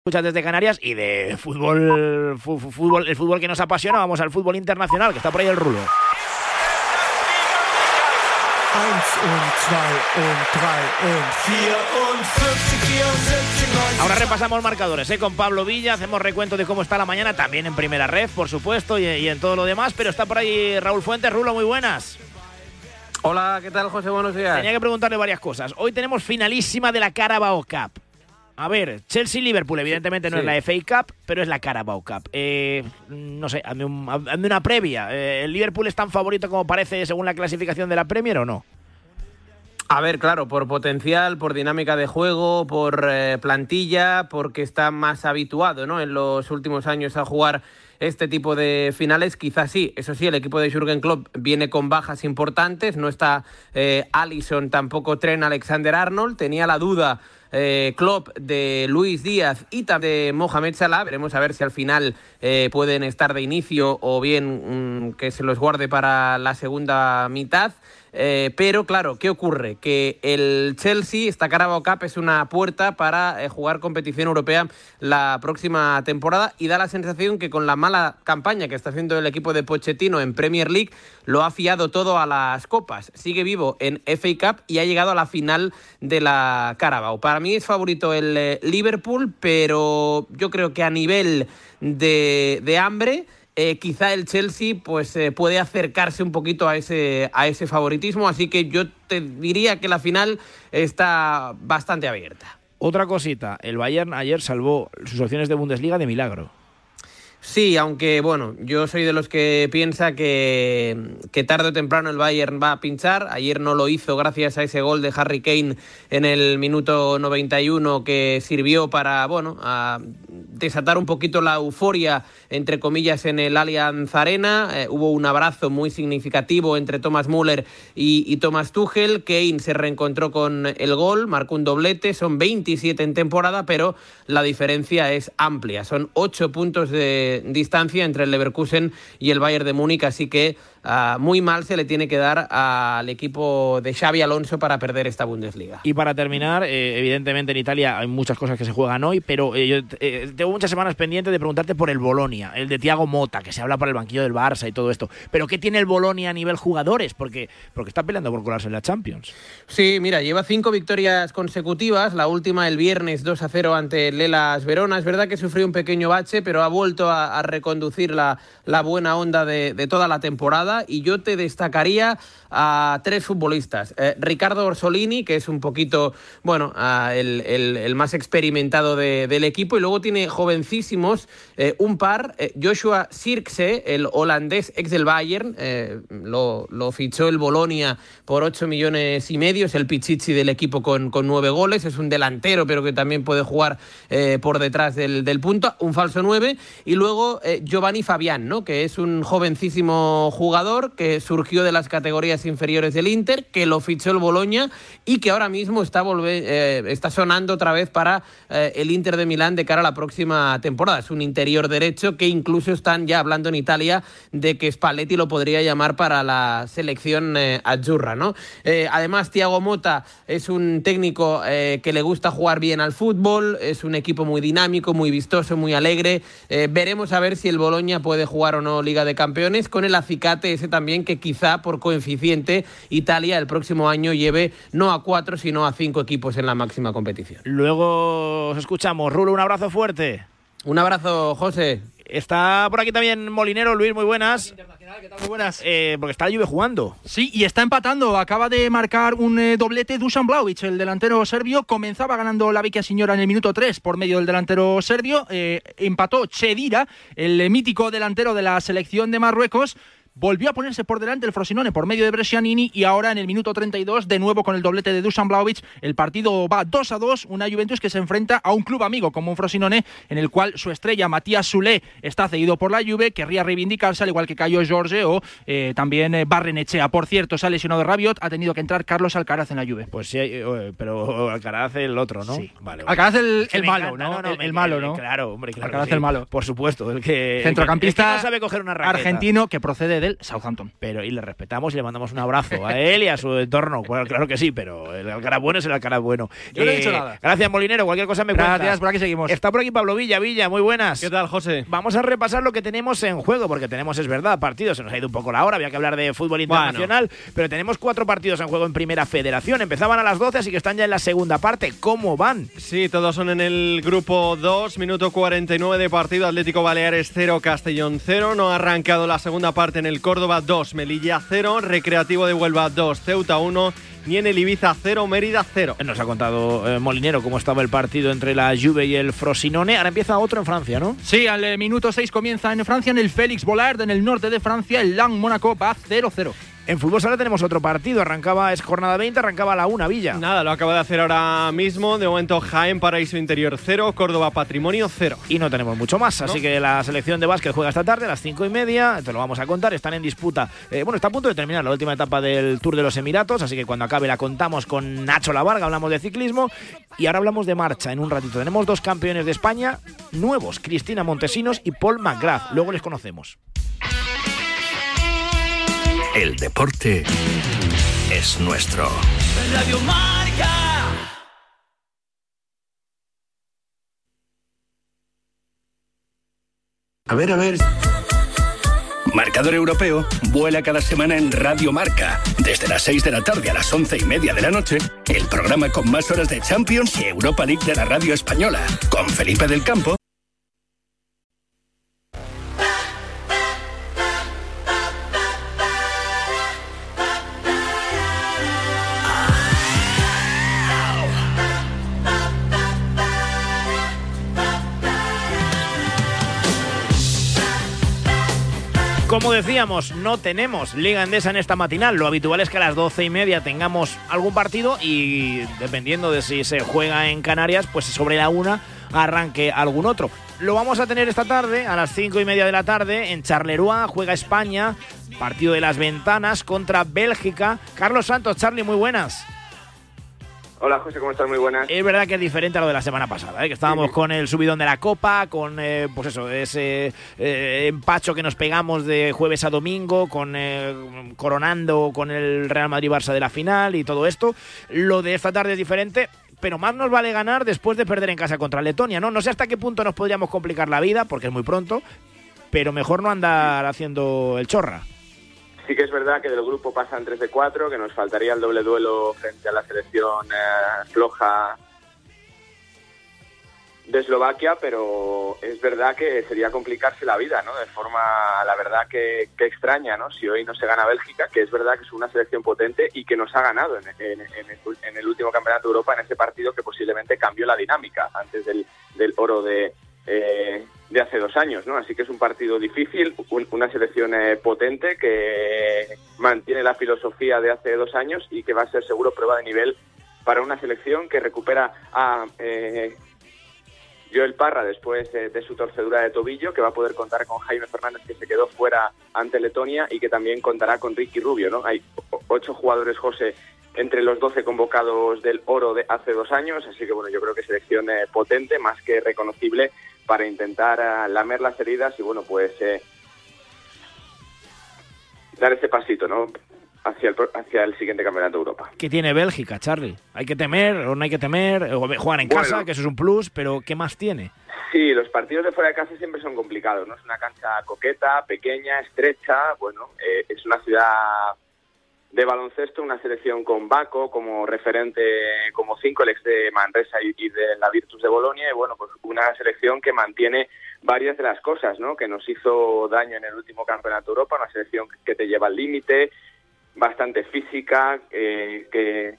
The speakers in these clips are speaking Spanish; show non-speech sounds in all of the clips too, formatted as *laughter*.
escuchas desde Canarias y de fútbol, fútbol, el fútbol que nos apasiona, vamos al fútbol internacional, que está por ahí el rulo. Ahora repasamos marcadores ¿eh? con Pablo Villa, hacemos recuento de cómo está la mañana, también en primera red, por supuesto, y, y en todo lo demás, pero está por ahí Raúl Fuentes. Rulo, muy buenas. Hola, ¿qué tal, José? Buenos días. Tenía que preguntarle varias cosas. Hoy tenemos finalísima de la Carabao Cup. A ver, Chelsea-Liverpool, evidentemente no es la FA Cup, pero es la Carabao Cup. Eh, no sé, hazme, una previa. Eh, ¿El Liverpool es tan favorito como parece según la clasificación de la Premier o no? A ver, claro, por potencial, por dinámica de juego, por eh, plantilla, porque está más habituado ¿no? en los últimos años a jugar este tipo de finales, quizás sí. Eso sí, el equipo de Jürgen Klopp viene con bajas importantes, no está eh, Allison, tampoco Tren Alexander Arnold, tenía la duda eh, Klopp de Luis Díaz y de Mohamed Salah. Veremos a ver si al final eh, pueden estar de inicio o bien mm, que se los guarde para la segunda mitad. Eh, pero claro, ¿qué ocurre? Que el Chelsea, esta Carabao Cup es una puerta para eh, jugar competición europea la próxima temporada y da la sensación que con la mala campaña que está haciendo el equipo de Pochettino en Premier League lo ha fiado todo a las copas. Sigue vivo en FA Cup y ha llegado a la final de la Carabao. Para mí es favorito el eh, Liverpool, pero yo creo que a nivel de, de hambre eh, quizá el Chelsea pues eh, puede acercarse un poquito a ese, a ese favoritismo, así que yo te diría que la final está bastante abierta. Otra cosita, el Bayern ayer salvó sus opciones de Bundesliga de milagro. Sí, aunque bueno, yo soy de los que piensa que, que, tarde o temprano el Bayern va a pinchar. Ayer no lo hizo gracias a ese gol de Harry Kane en el minuto 91 que sirvió para, bueno, a desatar un poquito la euforia, entre comillas, en el Allianz Arena. Eh, hubo un abrazo muy significativo entre Thomas Müller y, y Thomas Tuchel. Kane se reencontró con el gol, marcó un doblete. Son 27 en temporada, pero la diferencia es amplia. Son 8 puntos de distancia entre el Leverkusen y el Bayern de Múnich, así que Ah, muy mal se le tiene que dar al equipo de Xavi Alonso para perder esta Bundesliga. Y para terminar, eh, evidentemente en Italia hay muchas cosas que se juegan hoy, pero eh, yo eh, tengo muchas semanas pendientes de preguntarte por el Bolonia, el de Tiago Mota, que se habla por el banquillo del Barça y todo esto. Pero ¿qué tiene el Bolonia a nivel jugadores? Porque, porque está peleando por colarse en la Champions. Sí, mira, lleva cinco victorias consecutivas, la última el viernes 2 a 0 ante Lelas Verona. Es verdad que sufrió un pequeño bache, pero ha vuelto a, reconducir la, la buena onda de toda la temporada y yo te destacaría a tres futbolistas. Eh, Ricardo Orsolini, que es un poquito, bueno, el, más experimentado del equipo, y luego tiene jovencísimos, eh, un par, eh, Joshua Sirkse, el holandés ex del Bayern, lo, fichó el Bolonia por 8 millones y medio, es el pichichi del equipo con, con nueve goles, es un delantero, pero que también puede jugar por detrás del, del, punto, un falso 9, y luego Giovanni Fabián, ¿no? que es un jovencísimo jugador que surgió de las categorías inferiores del Inter, que lo fichó el Boloña y que ahora mismo está, eh, está sonando otra vez para eh, el Inter de Milán de cara a la próxima temporada. Es un interior derecho que incluso están ya hablando en Italia de que Spalletti lo podría llamar para la selección eh, azzurra. ¿no? además, Thiago Mota es un técnico que le gusta jugar bien al fútbol, es un equipo muy dinámico, muy vistoso, muy alegre. veremos a ver si el Boloña puede jugar o no Liga de Campeones con el acicate ese también que quizá por coeficiente Italia el próximo año lleve no a cuatro, sino a cinco equipos en la máxima competición. Luego os escuchamos. Rulo, un abrazo fuerte. Un abrazo, José. Está por aquí también Molinero, Luis, muy buenas. ¿Qué tal? Muy buenas. Eh, porque está Juve jugando. Sí, y está empatando. Acaba de marcar un eh, doblete Dusan Blaovic, el delantero serbio. Comenzaba ganando la Vecchia Señora en el minuto 3 por medio del delantero serbio. Eh, empató Chedira, el mítico delantero de la selección de Marruecos volvió a ponerse por delante el Frosinone por medio de Brescianini y ahora en el minuto 32 de nuevo con el doblete de Dusan Blaovic el partido va 2 a 2 una Juventus que se enfrenta a un club amigo como un Frosinone en el cual su estrella Matías Sule está cedido por la Juve querría reivindicarse al igual que Cayo Jorge o eh, también eh, Barrenechea por cierto se ha lesionado Rabiot ha tenido que entrar Carlos Alcaraz en la Juve pues sí eh, pero Alcaraz el otro ¿no? Sí. Vale, Alcaraz el, malo ¿no? el, malo ¿no? claro hombre claro Alcaraz el malo por supuesto el que centrocampista no sabe coger una argentino que procede de Southampton. Pero y le respetamos y le mandamos un abrazo a él y a su entorno. Bueno, claro que sí, pero el Alcaraz bueno es el Alcaraz bueno. Yo no he dicho nada. Gracias, Molinero. Cualquier cosa me Gracias, cuentas. por aquí seguimos. Está por aquí Pablo Villa. Villa, muy buenas. ¿Qué tal, José? Vamos a repasar lo que tenemos en juego, porque tenemos, es verdad, partidos. Se nos ha ido un poco la hora, había que hablar de fútbol internacional, pero tenemos cuatro partidos en juego en Primera Federación. Empezaban a las 12, así que están ya en la segunda parte. ¿Cómo van? Sí, todos son en el grupo 2, minuto 49 de partido. Atlético Baleares 0, Castellón 0. No ha arrancado la segunda parte en el Córdoba 2, Melilla 0, Recreativo de Huelva 2, Ceuta 1. Ni en el Ibiza 0, Mérida 0. Nos ha contado eh, Molinero cómo estaba el partido entre la Juve y el Frosinone. Ahora empieza otro en Francia, ¿no? Sí, al eh, minuto 6 comienza en Francia, en el Félix Bollard, en el norte de Francia, el Lang Mónaco va 0-0. En fútbol sala tenemos otro partido. Arrancaba, es jornada 20, arrancaba la 1, Villa. Nada, lo acaba de hacer ahora mismo. De momento, Jaén Paraíso Interior 0, Córdoba Patrimonio 0. Y no tenemos mucho más. Así que la selección de básquet juega esta tarde a las 5 y media. Te lo vamos a contar. Están en disputa. eh, bueno, está a punto de terminar la última etapa del Tour de los Emiratos. Así que cuando acabe la contamos con Nacho Lavarga. Hablamos de ciclismo. Y ahora hablamos de marcha en un ratito. Tenemos dos campeones de España nuevos: Cristina Montesinos y Paul McGrath. Luego les conocemos. El deporte es nuestro. Radio Marca. A ver, a ver. Marcador Europeo vuela cada semana en Radio Marca. Desde las 6 de la tarde a las 11 y media de la noche, el programa con más horas de Champions y Europa League de la radio española. Con Felipe del Campo. Como decíamos, no tenemos Liga Endesa en esta matinal. Lo habitual es que a las doce y media tengamos algún partido y dependiendo de si se juega en Canarias, pues sobre la una arranque algún otro. Lo vamos a tener esta tarde, a las cinco y media de la tarde, en Charleroi, juega España, partido de las ventanas contra Bélgica. Carlos Santos, Charlie, muy buenas. Hola José, ¿cómo estás? Muy buenas. Es verdad que es diferente a lo de la semana pasada, ¿eh? que estábamos con el subidón de la Copa, con eh, pues eso, ese eh, empacho que nos pegamos de jueves a domingo, con eh, coronando con el Real Madrid-Barça de la final y todo esto. Lo de esta tarde es diferente, pero más nos vale ganar después de perder en casa contra Letonia, ¿no? No sé hasta qué punto nos podríamos complicar la vida, porque es muy pronto, pero mejor no andar haciendo el chorra. Sí que es verdad que del grupo pasan 3 de 4, que nos faltaría el doble duelo frente a la selección eh, floja de Eslovaquia, pero es verdad que sería complicarse la vida, ¿no? De forma, la verdad, que, extraña, ¿no? Si hoy no se gana Bélgica, que es verdad que es una selección potente y que nos ha ganado en, en- en el, en el último Campeonato de Europa en ese partido que posiblemente cambió la dinámica antes del, del oro de, eh, de hace dos años, ¿no? Así que es un partido difícil, un- una selección eh, potente que mantiene la filosofía de hace dos años y que va a ser seguro prueba de nivel para una selección que recupera a eh, Joel Parra después eh, de su torcedura de tobillo, que va a poder contar con Jaime Fernández que se quedó fuera ante Letonia y que también contará con Ricky Rubio, ¿no? Hay ocho jugadores, José, entre los 12 convocados del oro de hace dos años, así que bueno, yo creo que selección eh, potente, más que reconocible para intentar ah, lamer las heridas y bueno, pues eh, dar ese pasito, ¿no? Hacia el, hacia el siguiente campeonato de Europa. ¿Qué tiene Bélgica, Charlie? ¿Hay que temer o no hay que temer? O Juegan en Bueno. casa, que eso es un plus, pero ¿qué más tiene? Sí, los partidos de fuera de casa siempre son complicados, ¿no? Es una cancha coqueta, pequeña, estrecha, bueno, eh, es una ciudad de baloncesto, una selección con Baco como referente, como cinco, el ex de Manresa y, de la Virtus de Bolonia, y bueno, pues una selección que mantiene varias de las cosas, ¿no? Que nos hizo daño en el último Campeonato Europa, una selección que te lleva al límite, bastante física, eh, que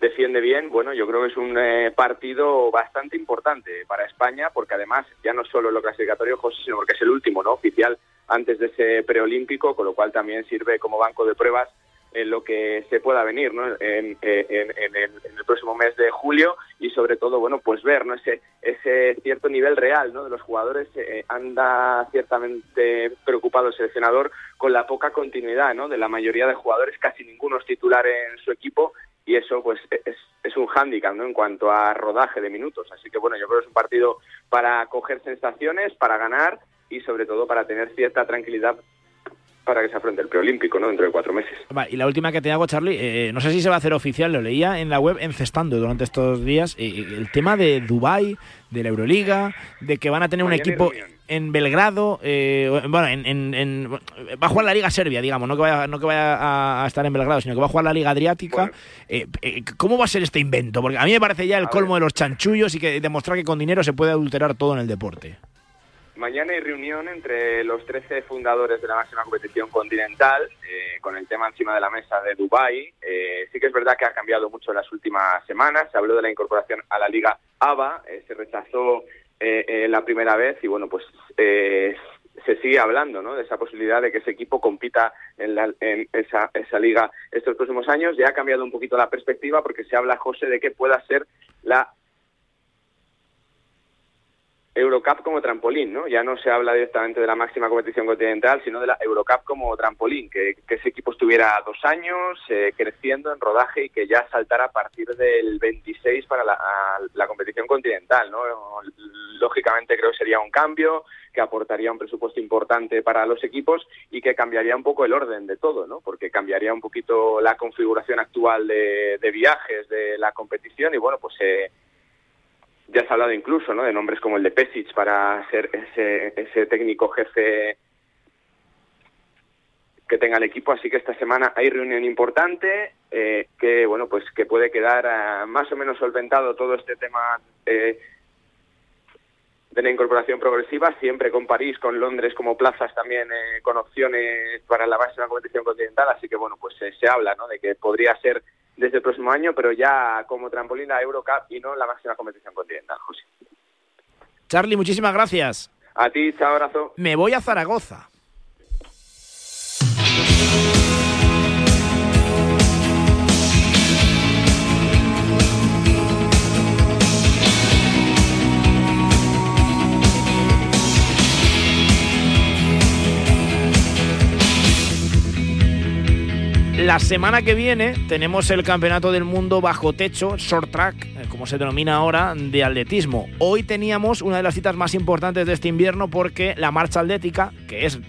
defiende bien. Bueno, yo creo que es un eh, partido bastante importante para España, porque además ya no solo lo clasificatorio, José, sino porque es el último, ¿no? Oficial antes de ese preolímpico, con lo cual también sirve como banco de pruebas en lo que se pueda venir, ¿no? En, en el, en el próximo mes de julio y sobre todo, bueno, pues ver, ¿no? Ese, ese cierto nivel real, ¿no? De los jugadores eh, anda ciertamente preocupado el seleccionador con la poca continuidad, ¿no? De la mayoría de jugadores, casi ninguno es titular en su equipo y eso pues es, es un hándicap ¿no? en cuanto a rodaje de minutos. Así que bueno, yo creo que es un partido para coger sensaciones, para ganar y sobre todo para tener cierta tranquilidad para que se afronte el preolímpico, ¿no? Dentro de cuatro meses. y la última que te hago, Charlie, eh, no sé si se va a hacer oficial, lo leía en la web encestando durante estos días, eh, el tema de Dubai, de la Euroliga, de que van a tener un equipo en Belgrado, eh, bueno, en, va a jugar la Liga Serbia, digamos, no que vaya, no que vaya a, estar en Belgrado, sino que va a jugar la Liga Adriática. ¿Cómo va a ser este invento? Porque a mí me parece ya el colmo de los chanchullos y que demostrar que con dinero se puede adulterar todo en el deporte. Mañana hay reunión entre los 13 fundadores de la máxima competición continental, eh, con el tema encima de la mesa de Dubái. Eh, sí que es verdad que ha cambiado mucho en las últimas semanas. Se habló de la incorporación a la Liga ABA, eh, se rechazó la primera vez y bueno, pues se sigue hablando ¿no? de esa posibilidad de que ese equipo compita en, en esa, esa liga estos próximos años. Ya ha cambiado un poquito la perspectiva porque se habla, José, de que pueda ser la Eurocup como trampolín, ¿no? Ya no se habla directamente de la máxima competición continental, sino de la Eurocup como trampolín, que, ese equipo estuviera dos años eh, creciendo en rodaje y que ya saltara a partir del 26 para la, competición continental, ¿no? Lógicamente creo que sería un cambio, que aportaría un presupuesto importante para los equipos y que cambiaría un poco el orden de todo, ¿no? Porque cambiaría un poquito la configuración actual de, viajes de la competición y bueno, pues eh, ya se ha hablado incluso ¿no? de nombres como el de Pesic para ser ese, ese técnico jefe que tenga el equipo, así que esta semana hay reunión importante eh, que bueno pues que puede quedar eh, más o menos solventado todo este tema eh, de la incorporación progresiva, siempre con París, con Londres como plazas también con opciones para la máxima competición continental, así que bueno pues se habla ¿no? de que podría ser desde el próximo año, pero ya como trampolín a Eurocup y no la máxima competición continental, José. Charlie, muchísimas gracias. A ti, chao, abrazo. Me voy a Zaragoza. La semana que viene tenemos el Campeonato del Mundo bajo techo, short track, eh, como se denomina ahora, de atletismo. Hoy teníamos una de las citas más importantes de este invierno porque la marcha atlética, que es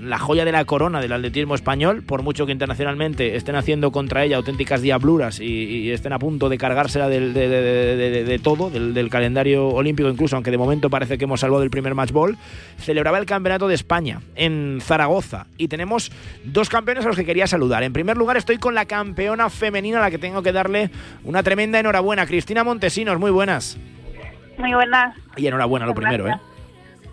la joya de la corona del atletismo español, por mucho que internacionalmente estén haciendo contra ella auténticas diabluras y, estén a punto de cargársela de, todo, del, calendario olímpico incluso, aunque de momento parece que hemos salvado el primer match ball, celebraba el Campeonato de España en Zaragoza y tenemos dos campeones a los que quería saludar. En primer lugar estoy con la campeona femenina a la que tengo que darle una tremenda enhorabuena, Cristina Montesinos, muy buenas. Muy buenas. Y enhorabuena lo primero, ¿eh?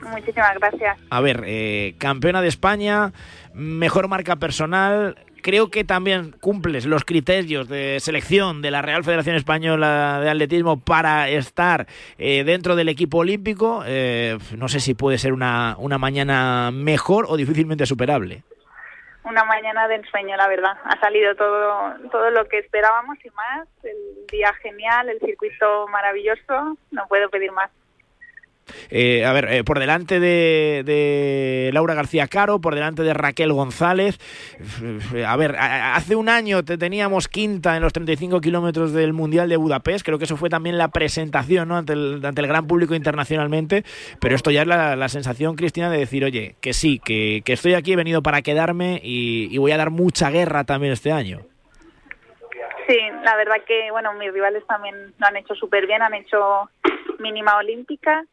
Muchísimas gracias. A ver, eh, campeona de España, mejor marca personal. Creo que también cumples los criterios de selección de la Real Federación Española de Atletismo para estar eh, dentro del equipo olímpico. Eh, no sé si puede ser una, una mañana mejor o difícilmente superable una mañana de ensueño, la verdad. Ha salido todo, todo lo que esperábamos y más. El día genial, el circuito maravilloso. No puedo pedir más. Eh, a ver, eh, por delante de, Laura García Caro, por delante de Raquel González. Eh, a ver, hace un año te teníamos quinta en los 35 kilómetros del Mundial de Budapest. Creo que eso fue también la presentación ante, el, ante el gran público internacionalmente. Pero esto ya es la, sensación, Cristina, de decir, oye, que sí, que, estoy aquí, he venido para quedarme y, y voy a dar mucha guerra también este año. Sí, la verdad que, bueno, mis rivales también lo han hecho súper bien, han hecho mínima olímpica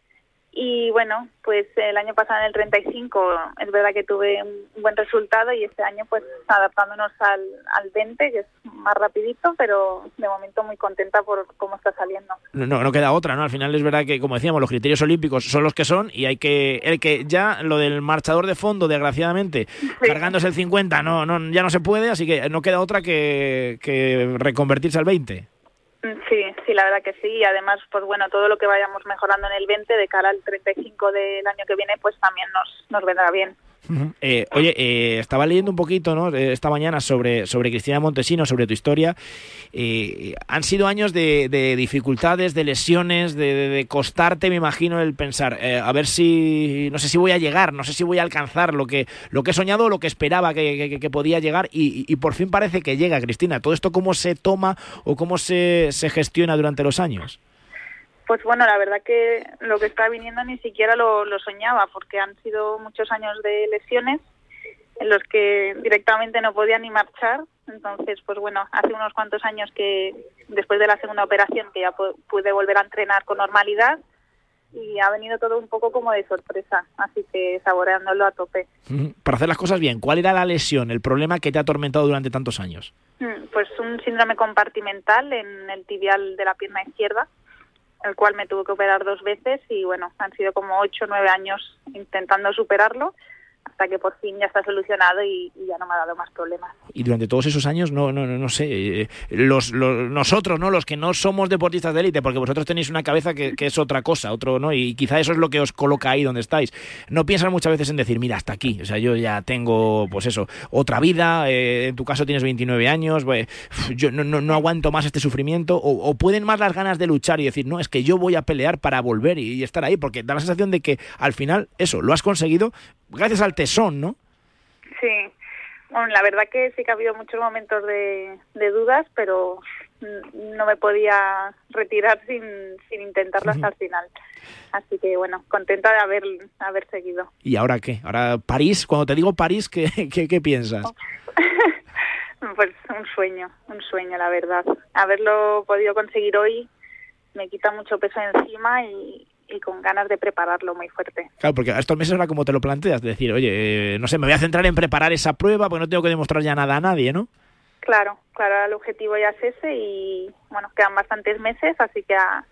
y bueno, pues el año pasado en el 35 es verdad que tuve un buen resultado y este año pues adaptándonos al, al 20, que es más rapidito, pero de momento muy contenta por cómo está saliendo. No, no queda otra, ¿no? Al final es verdad que, como decíamos, los criterios olímpicos son los que son y hay que... El que ya lo del marchador de fondo, desgraciadamente, cargándose el 50, no, no, ya no se puede, así que no queda otra que, que reconvertirse al 20. Sí, sí, la verdad que sí. Y además, pues bueno, todo lo que vayamos mejorando en el 20 de cara al 35 del año que viene, pues también nos, nos vendrá bien. Eh, oye, eh, estaba leyendo un poquito ¿no? esta mañana sobre, sobre Cristina Montesino, sobre tu historia. Eh, han sido años de, dificultades, de lesiones, de, costarte, me imagino, el pensar, a ver si, no sé si voy a llegar, no sé si voy a alcanzar lo que, lo que he soñado lo que esperaba que, podía llegar y, y, por fin parece que llega, Cristina. ¿Todo esto cómo se toma o cómo se, se gestiona durante los años? Pues bueno, la verdad que lo que está viniendo ni siquiera lo, soñaba, porque han sido muchos años de lesiones en los que directamente no podía ni marchar. Entonces, pues bueno, hace unos cuantos años que después de la segunda operación que ya pude volver a entrenar con normalidad y ha venido todo un poco como de sorpresa, así que saboreándolo a tope. Para hacer las cosas bien, ¿cuál era la lesión, el problema que te ha atormentado durante tantos años? Mm, pues un síndrome compartimental en el tibial de la pierna izquierda, el cual me tuve que operar dos veces y bueno, han sido como ocho o nueve años intentando superarlo hasta que por fin ya está solucionado y, ya no me ha dado más problemas. Y durante todos esos años, no, no, no, sé, eh, los, nosotros, ¿no? Los que no somos deportistas de élite, porque vosotros tenéis una cabeza que, es otra cosa, otro, ¿no? Y quizá eso es lo que os coloca ahí donde estáis. No piensan muchas veces en decir, mira, hasta aquí, o sea, yo ya tengo, pues eso, otra vida, eh, en tu caso tienes 29 años, yo no, no, aguanto más este sufrimiento, o, pueden más las ganas de luchar y decir, no, es que yo voy a pelear para volver y, y estar ahí, porque da la sensación de que al final, eso, lo has conseguido gracias al tesón, ¿no? Sí, bueno, la verdad que sí que ha habido muchos momentos de, dudas, pero no me podía retirar sin, sin intentarlo hasta el final. Así que bueno, contenta de haber, haber seguido. ¿Y ahora qué? Ahora París, cuando te digo París, ¿qué, *laughs* qué, qué piensas? *laughs* pues un sueño, un sueño, la verdad. Haberlo podido conseguir hoy me quita mucho peso encima y, y con ganas de prepararlo muy fuerte. Claro, porque a estos meses ahora como te lo planteas, de decir, oye, eh, no sé, me voy a centrar en preparar esa prueba, porque no tengo que demostrar ya nada a nadie, ¿no? Claro, claro, el objetivo ya es ese y bueno, quedan bastantes meses, así que a,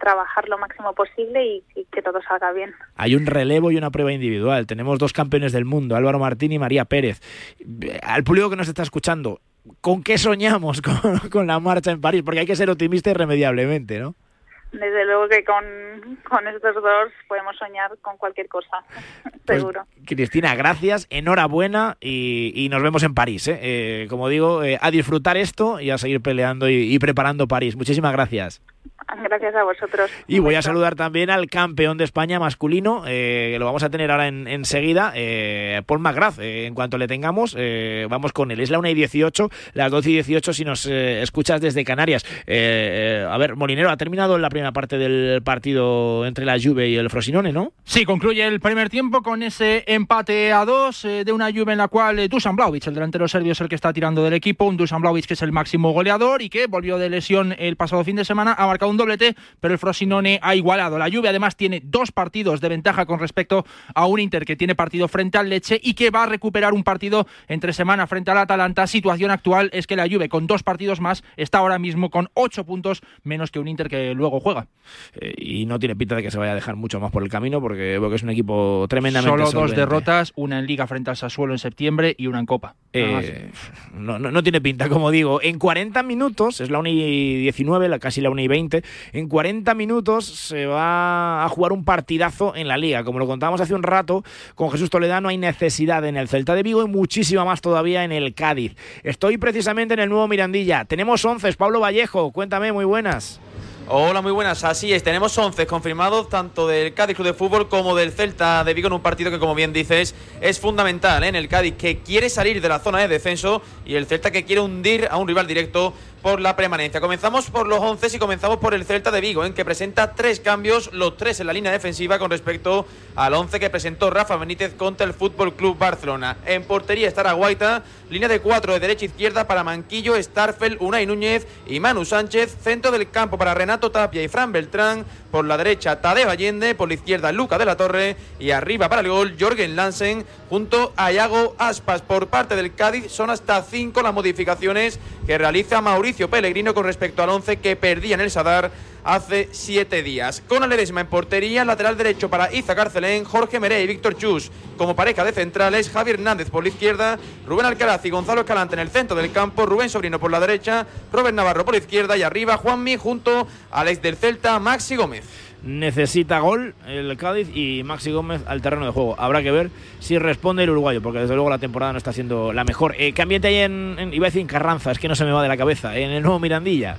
trabajar lo máximo posible y, que todo salga bien. Hay un relevo y una prueba individual. Tenemos dos campeones del mundo, Álvaro Martín y María Pérez. Al público que nos está escuchando, ¿con qué soñamos *laughs* con, con la marcha en París? Porque hay que ser optimista irremediablemente, ¿no? Desde luego que con, estos dos podemos soñar con cualquier cosa, pues, seguro. Cristina, gracias, enhorabuena y, nos vemos en París. ¿eh? Eh, como digo, eh, a disfrutar esto y a seguir peleando y preparando París. Muchísimas gracias. Gracias a vosotros. Y voy a saludar también al campeón de España masculino, eh, que lo vamos a tener ahora en, enseguida, eh, Paul McGrath. Eh, en cuanto le tengamos, vamos con él. Es la 1 y 18, las 12 y 18 si nos escuchas desde Canarias. a ver, Molinero, ha terminado la primera parte del partido entre la Juve y el Frosinone, ¿no? Sí, concluye el primer tiempo con ese empate a dos de una Juve en la cual Dusan Blaovic, el delantero serbio, es el que está tirando del equipo. Un Dusan Blaovic que es el máximo goleador y que volvió de lesión el pasado fin de semana, ha marcado un doblete, pero el Frosinone ha igualado. La Juve además tiene dos partidos de ventaja con respecto a un Inter que tiene partido frente al Leche y que va a recuperar un partido entre semana frente al Atalanta. Situación actual es que la Juve con dos partidos más está ahora mismo con ocho puntos menos que un Inter que luego juega. Eh, y no tiene pinta de que se vaya a dejar mucho más por el camino porque veo que es un equipo tremendamente Solo dos derrotas, una en Liga frente al Sassuolo en septiembre y una en Copa. Eh, no, no, tiene pinta, como digo. En 40 minutos, es la 1 y 19, casi la 1 y 20, en 40 minutos se va a jugar un partidazo en la liga. Como lo contábamos hace un rato, con Jesús Toledano hay necesidad en el Celta de Vigo y muchísima más todavía en el Cádiz. Estoy precisamente en el nuevo Mirandilla. Tenemos 11, Pablo Vallejo, cuéntame, muy buenas. Hola, muy buenas. Así es, tenemos 11 confirmados tanto del Cádiz Club de Fútbol como del Celta de Vigo en un partido que, como bien dices, es fundamental ¿eh? en el Cádiz que quiere salir de la zona de descenso y el Celta que quiere hundir a un rival directo por la permanencia. Comenzamos por los 11 y comenzamos por el Celta de Vigo, en que presenta tres cambios, los tres en la línea defensiva con respecto al 11 que presentó Rafa Benítez contra el Fútbol Club Barcelona. En portería estará Guaita, línea de cuatro de derecha a izquierda para Manquillo, Starfel, Unai Núñez y Manu Sánchez, centro del campo para Renato Tapia y Fran Beltrán, por la derecha Tadeo Allende, por la izquierda Luca de la Torre y arriba para el gol Jorgen Lansen junto a Iago Aspas. Por parte del Cádiz son hasta cinco las modificaciones que realiza Mauricio Pellegrino con respecto al 11 que perdía en el Sadar hace siete días. Con Aledesma en portería, lateral derecho para Iza Carcelén, Jorge Merey y Víctor Chus como pareja de centrales, Javier Hernández por la izquierda, Rubén Alcaraz y Gonzalo Escalante en el centro del campo, Rubén Sobrino por la derecha, Robert Navarro por la izquierda y arriba Juanmi junto al ex del Celta, Maxi Gómez necesita gol el Cádiz y Maxi Gómez al terreno de juego. Habrá que ver si responde el uruguayo, porque desde luego la temporada no está siendo la mejor. Eh, ¿Qué ambiente en, iba a decir Carranza? Es que no se me va de la cabeza, en el nuevo Mirandilla.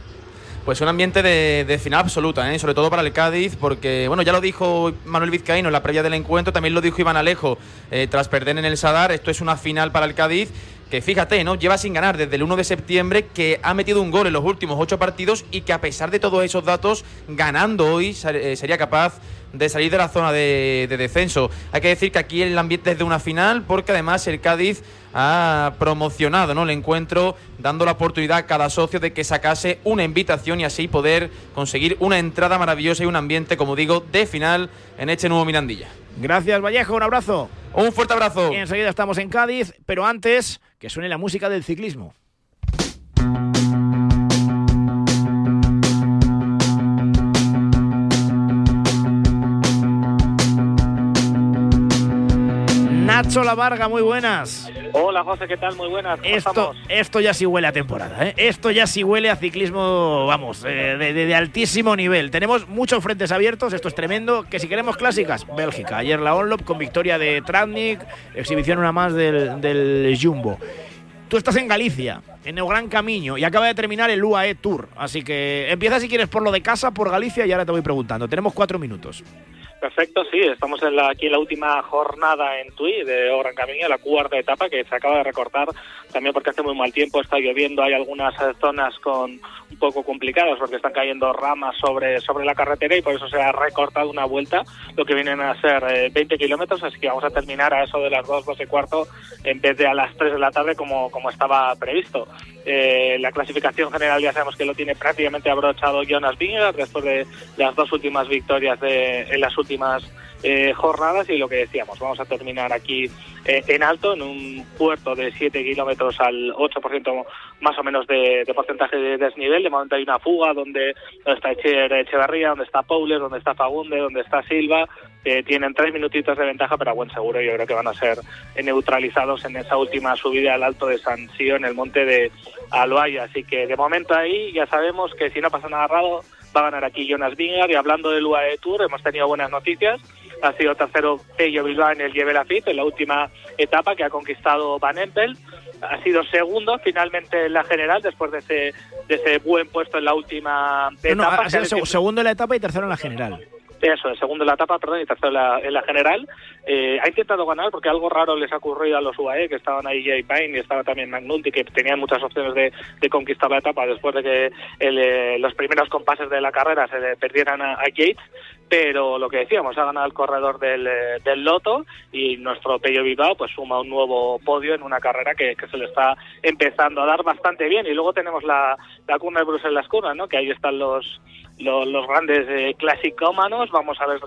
Pues un ambiente de, final absoluta, ¿eh? sobre todo para el Cádiz, porque bueno, ya lo dijo Manuel Vizcaíno en la previa del encuentro, también lo dijo Iván Alejo eh, tras perder en el Sadar, esto es una final para el Cádiz que fíjate, ¿no? Lleva sin ganar desde el 1 de septiembre, que ha metido un gol en los últimos ocho partidos y que a pesar de todos esos datos, ganando hoy eh, sería capaz de salir de la zona de, de descenso. Hay que decir que aquí el ambiente es de una final porque además el Cádiz ha promocionado ¿no? el encuentro, dando la oportunidad a cada socio de que sacase una invitación y así poder conseguir una entrada maravillosa y un ambiente, como digo, de final en este nuevo Mirandilla. Gracias, Vallejo, un abrazo. Un fuerte abrazo. Y enseguida estamos en Cádiz, pero antes que suene la música del ciclismo. Nacho La Varga, muy buenas. Hola José, ¿qué tal? Muy buenas. esto, esto ya sí huele a temporada, ¿eh? Esto ya sí huele a ciclismo, vamos, eh, de, altísimo nivel. Tenemos muchos frentes abiertos, esto es tremendo. Que si queremos clásicas, Bélgica. Ayer la Onlop con victoria de Travnik, exhibición una más del, del Jumbo. Tú estás en Galicia, en el Gran Camino, y acaba de terminar el UAE Tour. Así que empieza si quieres por lo de casa, por Galicia, y ahora te voy preguntando. Tenemos cuatro minutos. Perfecto, sí, estamos en la, aquí en la última jornada en Tui de Gran Camino, la cuarta etapa que se acaba de recortar, también porque hace muy mal tiempo, está lloviendo, hay algunas zonas con un poco complicadas porque están cayendo ramas sobre, sobre la carretera y por eso se ha recortado una vuelta, lo que vienen a ser 20 eh, kilómetros, así que vamos a terminar a eso de las 2, 2 y cuarto en vez de a las 3 de la tarde como, como estaba previsto. Eh, la clasificación general ya sabemos que lo tiene prácticamente abrochado Jonas Vingegaard después de las dos últimas victorias de, en las últimas eh, jornadas y lo que decíamos, vamos a terminar aquí eh, en alto, en un puerto de 7 kilómetros al 8% más o menos de, porcentaje de desnivel. De momento hay una fuga donde, está Echeverría, donde está Paules, donde está Fagunde, donde está Silva. tienen tres minutitos de ventaja, pero a buen seguro yo creo que van a ser neutralizados en esa última subida al alto de San Sio, en el monte de Aloaya. Así que de momento ahí ya sabemos que si no pasa nada raro, va a ganar aquí Jonas Vingegaard y hablando del UAE Tour hemos tenido buenas noticias ha sido tercero Pello Bilbao en el Lleve en la última etapa que ha conquistado Van Empel ha sido segundo finalmente en la general después de ese, de ese buen puesto en la última etapa. ha sido segundo en la etapa y tercero en la general. Eso, el segundo en la etapa, perdón, y tercero en la, en la general. Eh, ha intentado ganar porque algo raro les ha ocurrido a los UAE, que estaban ahí Jay Payne y estaba también McNulty, que tenían muchas opciones de, de conquistar la etapa después de que eh, los primeros compases de la carrera se le perdieran a, Gates. Pero lo que decíamos, ha ganado el corredor del, eh, del Loto y nuestro Pello Bilbao pues suma un nuevo podio en una carrera que, que, se le está empezando a dar bastante bien. Y luego tenemos la, la cuna de Bruselas Cuna, ¿no? que ahí están los los, grandes eh. Vamos a ver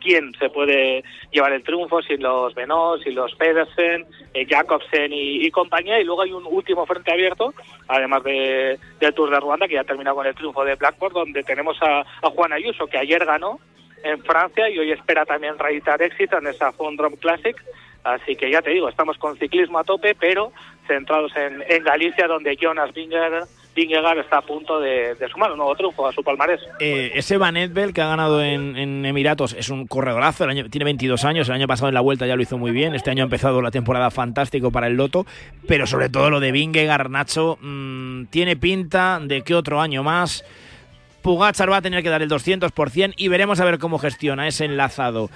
quién se puede llevar el triunfo, si los Venós, si los Pedersen, eh, Jacobsen y, compañía. Y luego hay un último frente abierto, además de, del Tour de Ruanda, que ya ha terminado con el triunfo de Blackboard, donde tenemos a, a Juan Ayuso, que ayer ganó en Francia y hoy espera también reeditar éxito en esa Fondrom Classic. Así que ya te digo, estamos con ciclismo a tope, pero centrados en, en Galicia, donde Jonas Binger Vingegaard está a punto de, sumar un nuevo triunfo a su palmarés. Eh, ese Van Edbel que ha ganado en, Emiratos es un corredorazo, el año, tiene 22 años, el año pasado en la Vuelta ya lo hizo muy bien, este año ha empezado la temporada fantástico para el Loto, pero sobre todo lo de Vingegaard, Nacho, mm, tiene pinta de que otro año más... Pugachar va a tener que dar el 200% y veremos a ver cómo gestiona ese enlazado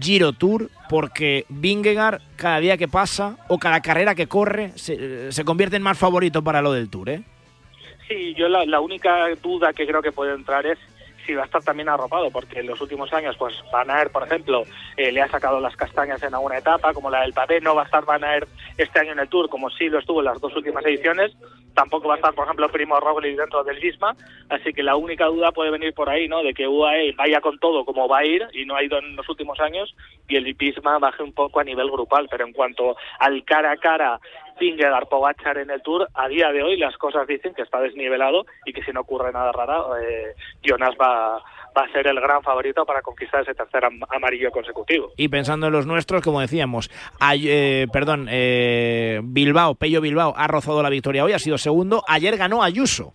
Giro Tour, porque Vingegaard cada día que pasa o cada carrera que corre se, se convierte en más favorito para lo del Tour, ¿eh? Sí, yo la, única duda que creo que puede entrar es si va a estar también arropado, porque en los últimos años, pues Van Aert, por ejemplo, eh, le ha sacado las castañas en alguna etapa, como la del Papé, no va a estar Van Aert este año en el Tour, como sí lo estuvo en las dos últimas ediciones, tampoco va a estar, por ejemplo, Primo Roglic dentro del Gisma, así que la única duda puede venir por ahí, ¿no?, de que UAE vaya con todo como va a ir, y no ha ido en los últimos años, y el Gisma baje un poco a nivel grupal, pero en cuanto al cara a cara Vingegaard Pogachar en el Tour, a día de hoy las cosas dicen que está desnivelado y que si no ocurre nada raro, eh, Jonas va, va a ser el gran favorito para conquistar ese tercer amarillo consecutivo. Y pensando en los nuestros, como decíamos, eh, perdón, eh, Bilbao, Pello Bilbao ha rozado la victoria hoy, ha sido segundo, ayer ganó Ayuso.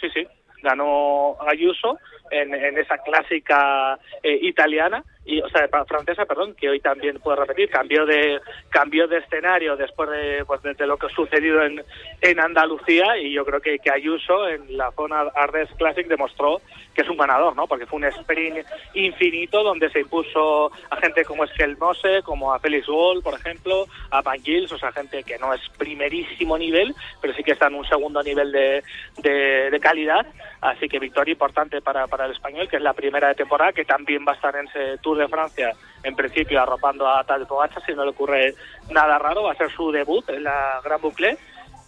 Sí, sí, ganó Ayuso en, esa clásica italiana y, o sea, francesa, perdón, que hoy también puede repetir, cambió de cambió de escenario después de, pues, de, lo que ha sucedido en, en Andalucía y yo creo que, que Ayuso en la zona Ardes Classic demostró que es un ganador, ¿no? Porque fue un sprint infinito donde se impuso a gente como Eskel Mose, como a Felix Wall, por ejemplo, a Van Gils, o sea, gente que no es primerísimo nivel, pero sí que está en un segundo nivel de, de, de calidad. Así que victoria importante para, para el español, que es la primera de temporada, que también va a estar en ese Tour de Francia, en principio arropando a Tadej Pogacar, si no le ocurre nada raro, va a ser su debut en la Gran Boucle.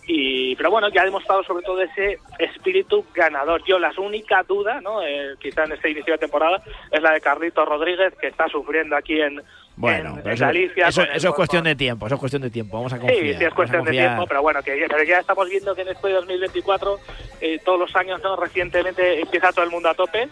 Y pero bueno ya ha demostrado sobre todo ese espíritu ganador. Yo la única duda no eh, quizá en este inicio de temporada es la de Carlito Rodríguez que está sufriendo aquí en bueno, en, Galicia eso, eso, es cuestión de tiempo, eso es cuestión de tiempo, vamos a confiar. Sí, sí es cuestión de tiempo, pero bueno, que ya, ya, estamos viendo que en este 2024, eh, todos los años, no recientemente empieza todo el mundo a tope,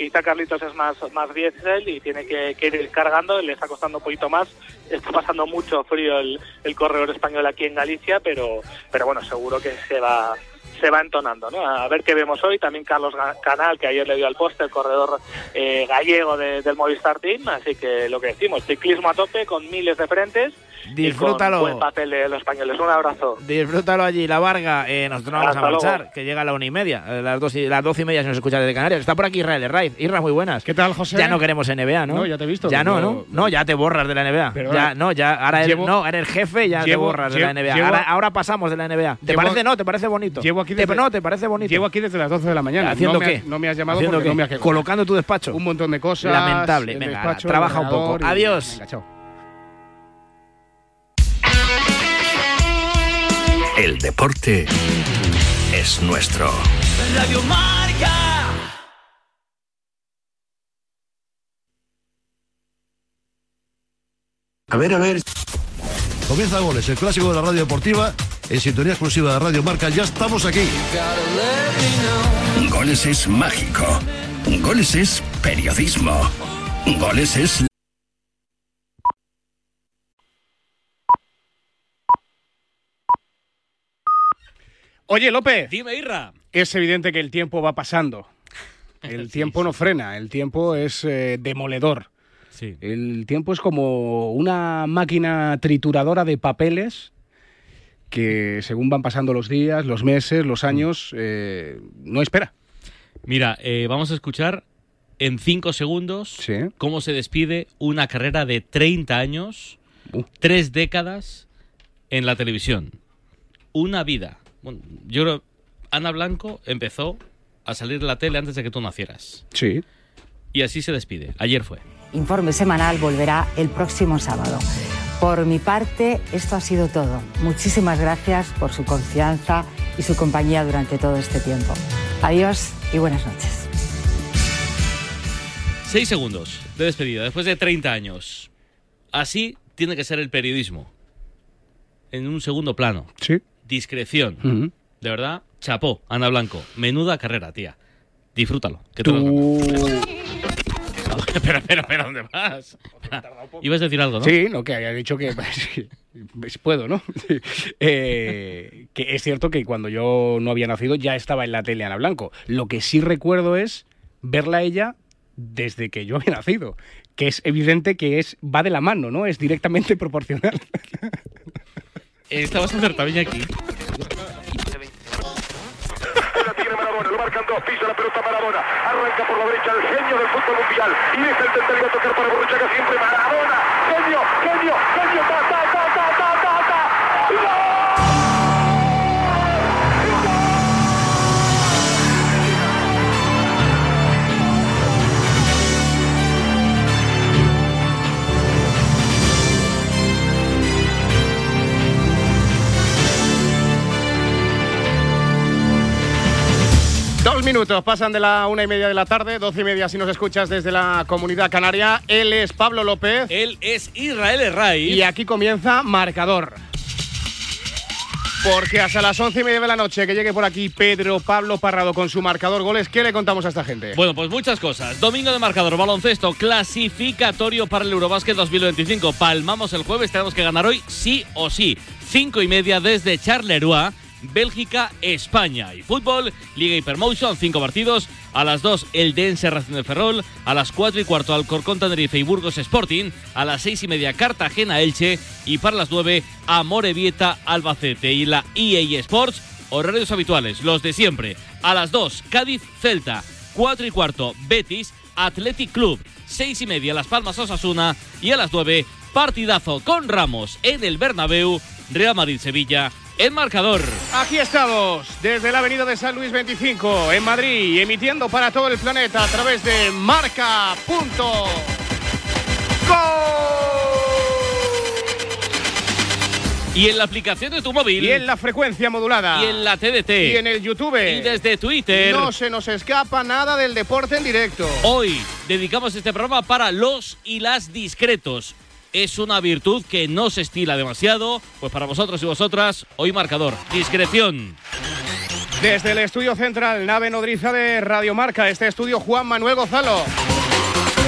quizá Carlitos es más, más diésel y tiene que, ir cargando, le está costando un poquito más. Está pasando mucho frío el, el corredor español aquí en Galicia, pero, pero bueno, seguro que se va se va entonando, ¿no? A ver qué vemos hoy. También Carlos Canal, que ayer le dio al poste, el corredor eh, gallego de, del Movistar Team. Así que lo que decimos, ciclismo a tope con miles de frentes Disfrútalo. Y con buen papel de los españoles. Un abrazo. Disfrútalo allí, La Varga. Eh, nosotros no vamos a marchar, que llega a la una y media. Eh, las, dos y, las doce y media se nos escucha desde Canarias. Está por aquí Israel Raiz. Irra, muy buenas. ¿Qué tal, José? Ya no queremos NBA, ¿no? No, ya te he visto. Ya no, ¿no? No, ya te borras de la NBA. Pero ya, ahora- no, ya, ahora eres, llevo- no, eres jefe y ya te llevo- borras de la NBA. llevo- ahora, ahora pasamos de la NBA. ¿Te Llevo- parece no? ¿Te parece bonito? Llevo aquí Te- desde- no, ¿te parece bonito? Llevo aquí desde las 12 de la mañana. ¿Haciendo no qué? no me has llamado ¿Haciendo porque qué? no me has quedado. Colocando tu despacho. Un montón de cosas. Lamentable. Venga, despacho, trabaja un poco. Adiós. Venga, chao. El deporte es nuestro. Radio Marca. A ver, a ver. Comienza Goles, el clásico de la radio deportiva, en sintonía exclusiva de Radio Marca. Ya estamos aquí. Goles es mágico. Goles es periodismo. Goles es Oye, López. Dime, Irra. Es evidente que el tiempo va pasando. El *laughs* tiempo no frena, el tiempo es eh, demoledor. Sí. El tiempo es como una máquina trituradora de papeles que según van pasando los días, los meses, los años, eh, no espera. Mira, eh, vamos a escuchar en cinco segundos cómo se despide una carrera de 30 años, Uh. tres décadas en la televisión. Una vida. Bueno, yo creo, Ana Blanco empezó a salir de la tele antes de que tú nacieras. Sí. Y así se despide. Ayer fue. Informe semanal volverá el próximo sábado. Por mi parte, esto ha sido todo. Muchísimas gracias por su confianza y su compañía durante todo este tiempo. Adiós y buenas noches. Seis segundos de despedida, después de 30 años. Así tiene que ser el periodismo. En un segundo plano. Sí. Discreción. De verdad, chapó, Ana Blanco. Menuda carrera, tía. Disfrútalo. Que te Tú... *laughs* Espera, espera, espera, ¿dónde vas? *laughs* Ibas a decir algo, ¿no? Sí, no, que haya dicho que *laughs* pues puedo, ¿no? Eh, que es cierto que cuando yo no había nacido ya estaba en la tele Ana Blanco. Lo que sí recuerdo es verla a ella desde que yo había nacido, que es evidente que es va de la mano, ¿no? Es directamente proporcional. Estabas acertado aquí. Maradona, lo marcan dos, pisa la pelota Maradona, arranca por la derecha el genio del fútbol mundial y deja el y va a tocar para Borruchaga siempre Maradona, genio, genio, genio, ta, ta, ta, ta, ta, ta, ta. Minutos pasan de la una y media de la tarde, doce y media si nos escuchas desde la comunidad canaria. Él es Pablo López. Él es Israel Herraiz. Y aquí comienza Marcador. Porque hasta las once y media de la noche que llegue por aquí Pedro Pablo Parrado con su marcador goles, ¿qué le contamos a esta gente? Bueno, pues muchas cosas. Domingo de marcador, baloncesto, clasificatorio para el Eurobásquet 2025. Palmamos el jueves, tenemos que ganar hoy sí o sí. Cinco y media desde Charleroi. Bélgica, España. Y fútbol, Liga Hypermotion, cinco partidos. A las 2, el Dense Racing de Ferrol. A las 4 y cuarto, Alcorcón Tenerife y Burgos Sporting. A las 6 y media, Cartagena Elche. Y para las 9, Amorebieta Albacete. Y la EA Sports, horarios habituales, los de siempre. A las 2, Cádiz Celta. 4 y cuarto, Betis Athletic Club. 6 y media, Las Palmas Osasuna. Y a las 9, partidazo con Ramos en el Bernabéu. Real Madrid-Sevilla el marcador. Aquí estamos, desde la avenida de San Luis 25, en Madrid, emitiendo para todo el planeta a través de marca.com. Y en la aplicación de tu móvil. Y en la frecuencia modulada. Y en la TDT. Y en el YouTube. Y desde Twitter. No se nos escapa nada del deporte en directo. Hoy dedicamos este programa para los y las discretos es una virtud que no se estila demasiado. Pues para vosotros y vosotras, hoy marcador. Discreción. Desde el estudio central, nave nodriza de Radiomarca, este estudio Juan Manuel Gozalo.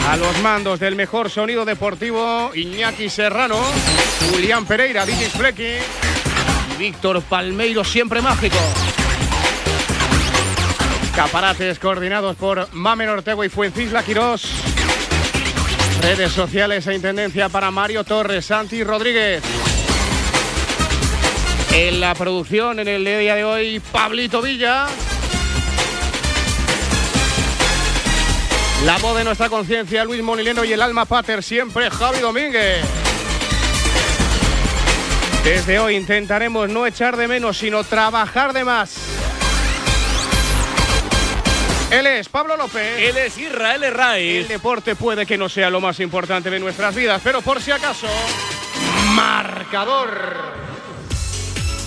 A los mandos del mejor sonido deportivo, Iñaki Serrano, Julián Pereira, DJ Flecky y Víctor Palmeiro, siempre mágico. Caparates coordinados por Mamen Ortego y Fuencisla Quirós. Redes sociales e intendencia para Mario Torres, Santi Rodríguez. En la producción, en el día de hoy, Pablito Villa. La voz de nuestra conciencia, Luis Monileno y el alma pater, siempre Javi Domínguez. Desde hoy intentaremos no echar de menos, sino trabajar de más. Él es Pablo López. Él es Israel Herraiz. El deporte puede que no sea lo más importante de nuestras vidas, pero por si acaso, marcador.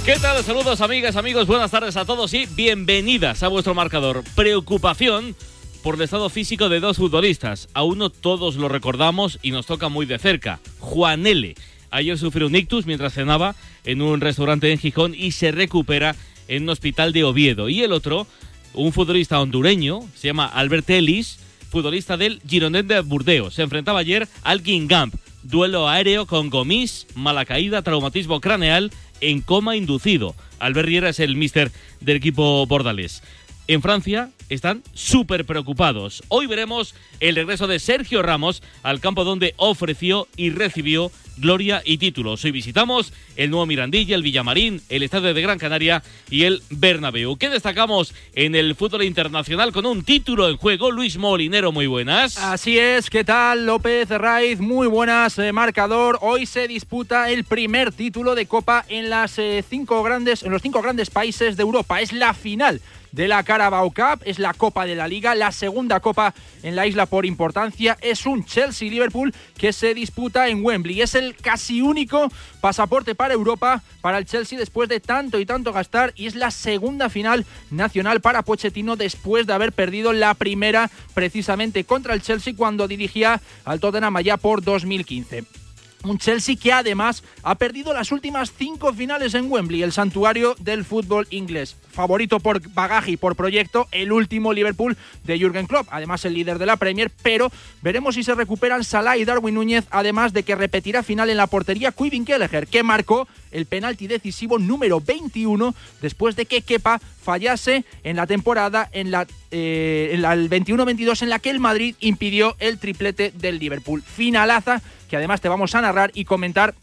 ¿Qué tal? Saludos amigas, amigos, buenas tardes a todos y bienvenidas a vuestro marcador. Preocupación por el estado físico de dos futbolistas. A uno todos lo recordamos y nos toca muy de cerca. Juan L. Ayer sufrió un ictus mientras cenaba en un restaurante en Gijón y se recupera en un hospital de Oviedo. Y el otro, un futbolista hondureño, se llama Albert Ellis, futbolista del Girondin de Burdeos. Se enfrentaba ayer al Guingamp. Duelo aéreo con Gomis, mala caída, traumatismo craneal en coma inducido. Albert Riera es el mister del equipo bordalés. En Francia están súper preocupados. Hoy veremos el regreso de Sergio Ramos al campo donde ofreció y recibió gloria y títulos. Hoy visitamos el nuevo Mirandilla, el Villamarín, el Estadio de Gran Canaria y el Bernabéu. ¿Qué destacamos en el fútbol internacional con un título en juego? Luis Molinero, muy buenas. Así es, ¿qué tal? López Raiz, muy buenas, eh, marcador. Hoy se disputa el primer título de Copa en, las, eh, cinco grandes, en los cinco grandes países de Europa. Es la final de la Carabao Cup, es la Copa de la Liga, la segunda Copa en la isla por importancia, es un Chelsea-Liverpool que se disputa en Wembley. Es el casi único pasaporte para Europa para el Chelsea después de tanto y tanto gastar y es la segunda final nacional para Pochettino después de haber perdido la primera precisamente contra el Chelsea cuando dirigía al Tottenham allá por 2015. Un Chelsea que además ha perdido las últimas cinco finales en Wembley, el santuario del fútbol inglés. Favorito por bagaje y por proyecto, el último Liverpool de Jürgen Klopp, además el líder de la Premier, pero veremos si se recuperan Salah y Darwin Núñez, además de que repetirá final en la portería Quivin Kelleher, que marcó el penalti decisivo número 21 después de que Kepa fallase en la temporada en la, eh, el 21-22 en la que el Madrid impidió el triplete del Liverpool. Finalaza que además te vamos a narrar y comentar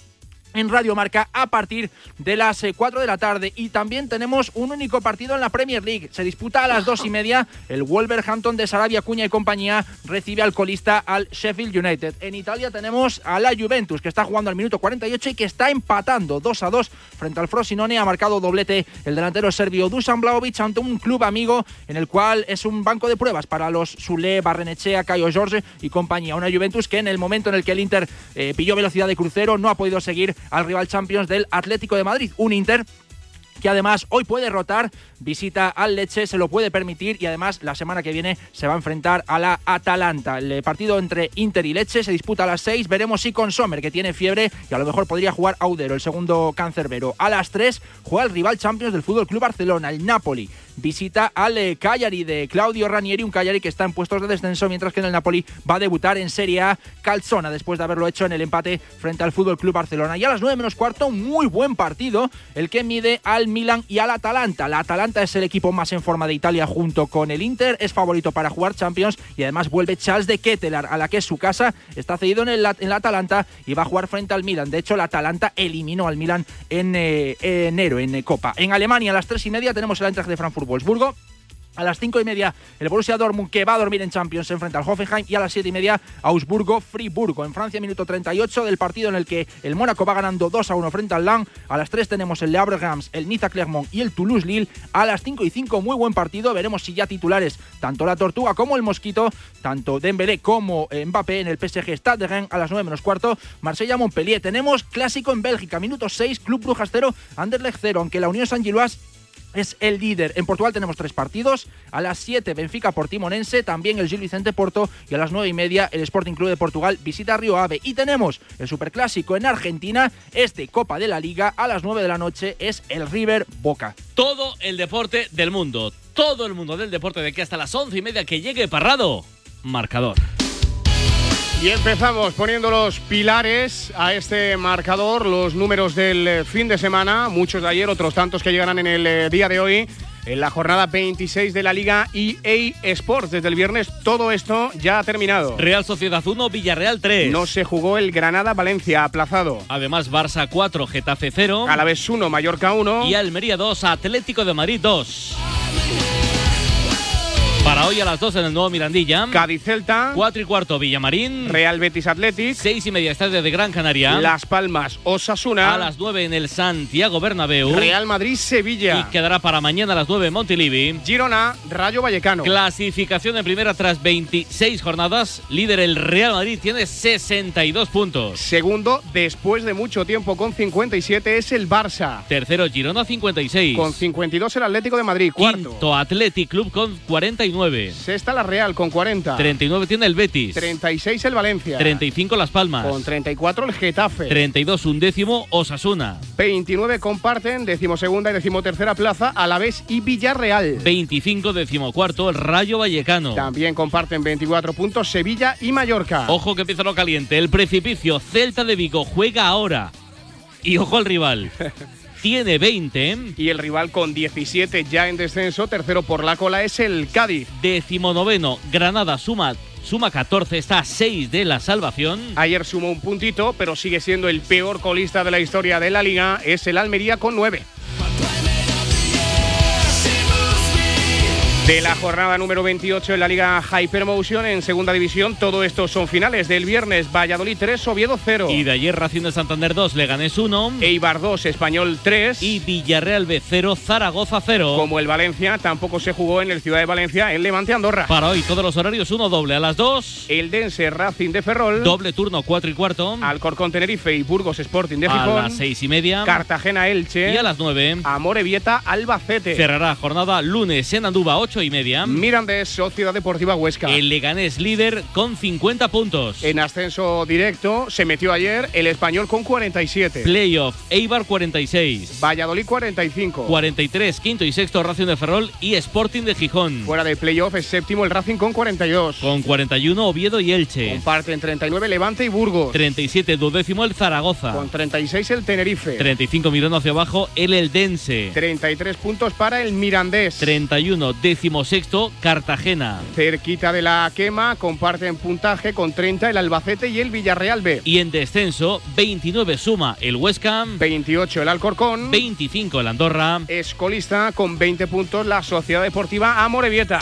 en Radio Marca a partir de las 4 de la tarde. Y también tenemos un único partido en la Premier League. Se disputa a las 2 y media. El Wolverhampton de Sarabia Cuña y compañía recibe al colista al Sheffield United. En Italia tenemos a la Juventus, que está jugando al minuto 48 y que está empatando 2 a 2 frente al Frosinone. Ha marcado doblete el delantero serbio Dusan Blaovic ante un club amigo en el cual es un banco de pruebas para los Sule, Barrenechea, Cayo Jorge y compañía. Una Juventus que en el momento en el que el Inter eh, pilló velocidad de crucero no ha podido seguir al rival Champions del Atlético de Madrid. Un Inter que además hoy puede rotar visita al Leche, se lo puede permitir y además la semana que viene se va a enfrentar a la Atalanta. El partido entre Inter y Leche se disputa a las 6. Veremos si con Sommer, que tiene fiebre y a lo mejor podría jugar Audero, el segundo cancerbero. A las 3 juega el rival Champions del Fútbol Club Barcelona, el Napoli visita al eh, Cagliari de Claudio Ranieri, un Cagliari que está en puestos de descenso, mientras que en el Napoli va a debutar en Serie A Calzona, después de haberlo hecho en el empate frente al Fútbol Club Barcelona. Y a las 9 menos cuarto, muy buen partido, el que mide al Milan y al Atalanta. La Atalanta es el equipo más en forma de Italia junto con el Inter, es favorito para jugar Champions y además vuelve Charles de Kettelar, a la que es su casa, está cedido en el, en la Atalanta y va a jugar frente al Milan. De hecho, la Atalanta eliminó al Milan en eh, enero, en Copa. En Alemania, a las 3 y media, tenemos el Eintracht de Frankfurt Wolfsburgo. A las 5 y media, el Borussia Dortmund, que va a dormir en Champions, se enfrenta al Hoffenheim. Y a las 7 y media, Augsburgo-Friburgo. En Francia, minuto 38 del partido en el que el Mónaco va ganando 2 a 1 frente al Lang. A las 3 tenemos el Le Havre Rams, el Niza Clermont y el Toulouse-Lille. A las 5 y 5, muy buen partido. Veremos si ya titulares, tanto la Tortuga como el Mosquito, tanto Dembélé como Mbappé en el PSG Stade de Rennes. A las 9 menos cuarto, Marsella-Montpellier. Tenemos clásico en Bélgica, minuto 6, Club Brujas 0, Anderlecht 0. Aunque la Unión San Gilois es el líder. En Portugal tenemos tres partidos. A las 7, Benfica Portimonense, también el Gil Vicente Porto. Y a las 9 y media, el Sporting Club de Portugal visita Río Ave. Y tenemos el Superclásico en Argentina. Este Copa de la Liga a las 9 de la noche es el River Boca. Todo el deporte del mundo. Todo el mundo del deporte de que hasta las 11 y media que llegue Parrado. Marcador. Y empezamos poniendo los pilares a este marcador, los números del eh, fin de semana, muchos de ayer, otros tantos que llegarán en el eh, día de hoy. En la jornada 26 de la Liga EA Sports. Desde el viernes todo esto ya ha terminado. Real Sociedad 1, Villarreal 3. No se jugó el Granada-Valencia aplazado. Además, Barça 4, Getafe 0. Alavés 1, Mallorca 1. Y Almería 2, Atlético de Madrid 2. Para hoy a las 2 en el nuevo Mirandilla. Cádiz Celta. 4 y cuarto Villamarín. Real Betis Athletic. 6 y media Estadio de Gran Canaria. Las Palmas Osasuna. A las 9 en el Santiago Bernabéu. Real Madrid Sevilla. Y quedará para mañana a las 9 en Montilivi. Girona Rayo Vallecano. Clasificación en primera tras 26 jornadas. Líder el Real Madrid tiene 62 puntos. Segundo, después de mucho tiempo con 57 es el Barça. Tercero Girona 56. Con 52 el Atlético de Madrid. Cuarto. Quinto Athletic Club con 49. Sexta la Real con 40. 39 tiene el Betis. 36 el Valencia. 35 Las Palmas. Con 34 el Getafe. 32 undécimo Osasuna. 29 comparten decimosegunda y decimotercera plaza Alavés y Villarreal. 25 decimocuarto el Rayo Vallecano. También comparten 24 puntos Sevilla y Mallorca. Ojo que empieza lo caliente. El precipicio Celta de Vigo juega ahora. Y ojo al rival. *laughs* tiene 20. Y el rival con 17 ya en descenso, tercero por la cola, es el Cádiz. Decimonoveno, Granada suma suma 14, está a 6 de la salvación. Ayer sumó un puntito, pero sigue siendo el peor colista de la historia de la liga, es el Almería con 9. De la jornada número 28 en la Liga Hypermotion en segunda división, todo esto son finales del viernes Valladolid 3, Oviedo 0. Y de ayer Racing de Santander 2, Leganés 1. Eibar 2, Español 3. Y Villarreal B 0, Zaragoza 0. Como el Valencia, tampoco se jugó en el Ciudad de Valencia, en Levante Andorra. Para hoy todos los horarios, uno doble a las 2. El Dense Racing de Ferrol. Doble turno 4 y cuarto. Alcorcón Tenerife y Burgos Sporting de Gijón. A las 6 y media. Cartagena Elche. Y a las 9. Amorebieta Albacete. Cerrará jornada lunes en Andúba 8 y media. Mirandés, Sociedad Deportiva Huesca. El Leganés líder con 50 puntos. En ascenso directo se metió ayer el Español con 47. Playoff, Eibar 46. Valladolid 45. 43, quinto y sexto Racing de Ferrol y Sporting de Gijón. Fuera de playoff es séptimo el Racing con 42. Con 41 Oviedo y Elche. Comparten 39 Levante y Burgos. 37 duodécimo el Zaragoza. Con 36 el Tenerife. 35 mirando hacia abajo el Eldense. 33 puntos para el Mirandés. 31 décimo sexto Cartagena. Cerquita de la quema, comparten puntaje con 30 el Albacete y el Villarreal B. Y en descenso, 29 suma el Huesca. 28 el Alcorcón. 25 el Andorra. Escolista con 20 puntos la Sociedad Deportiva Amorebieta.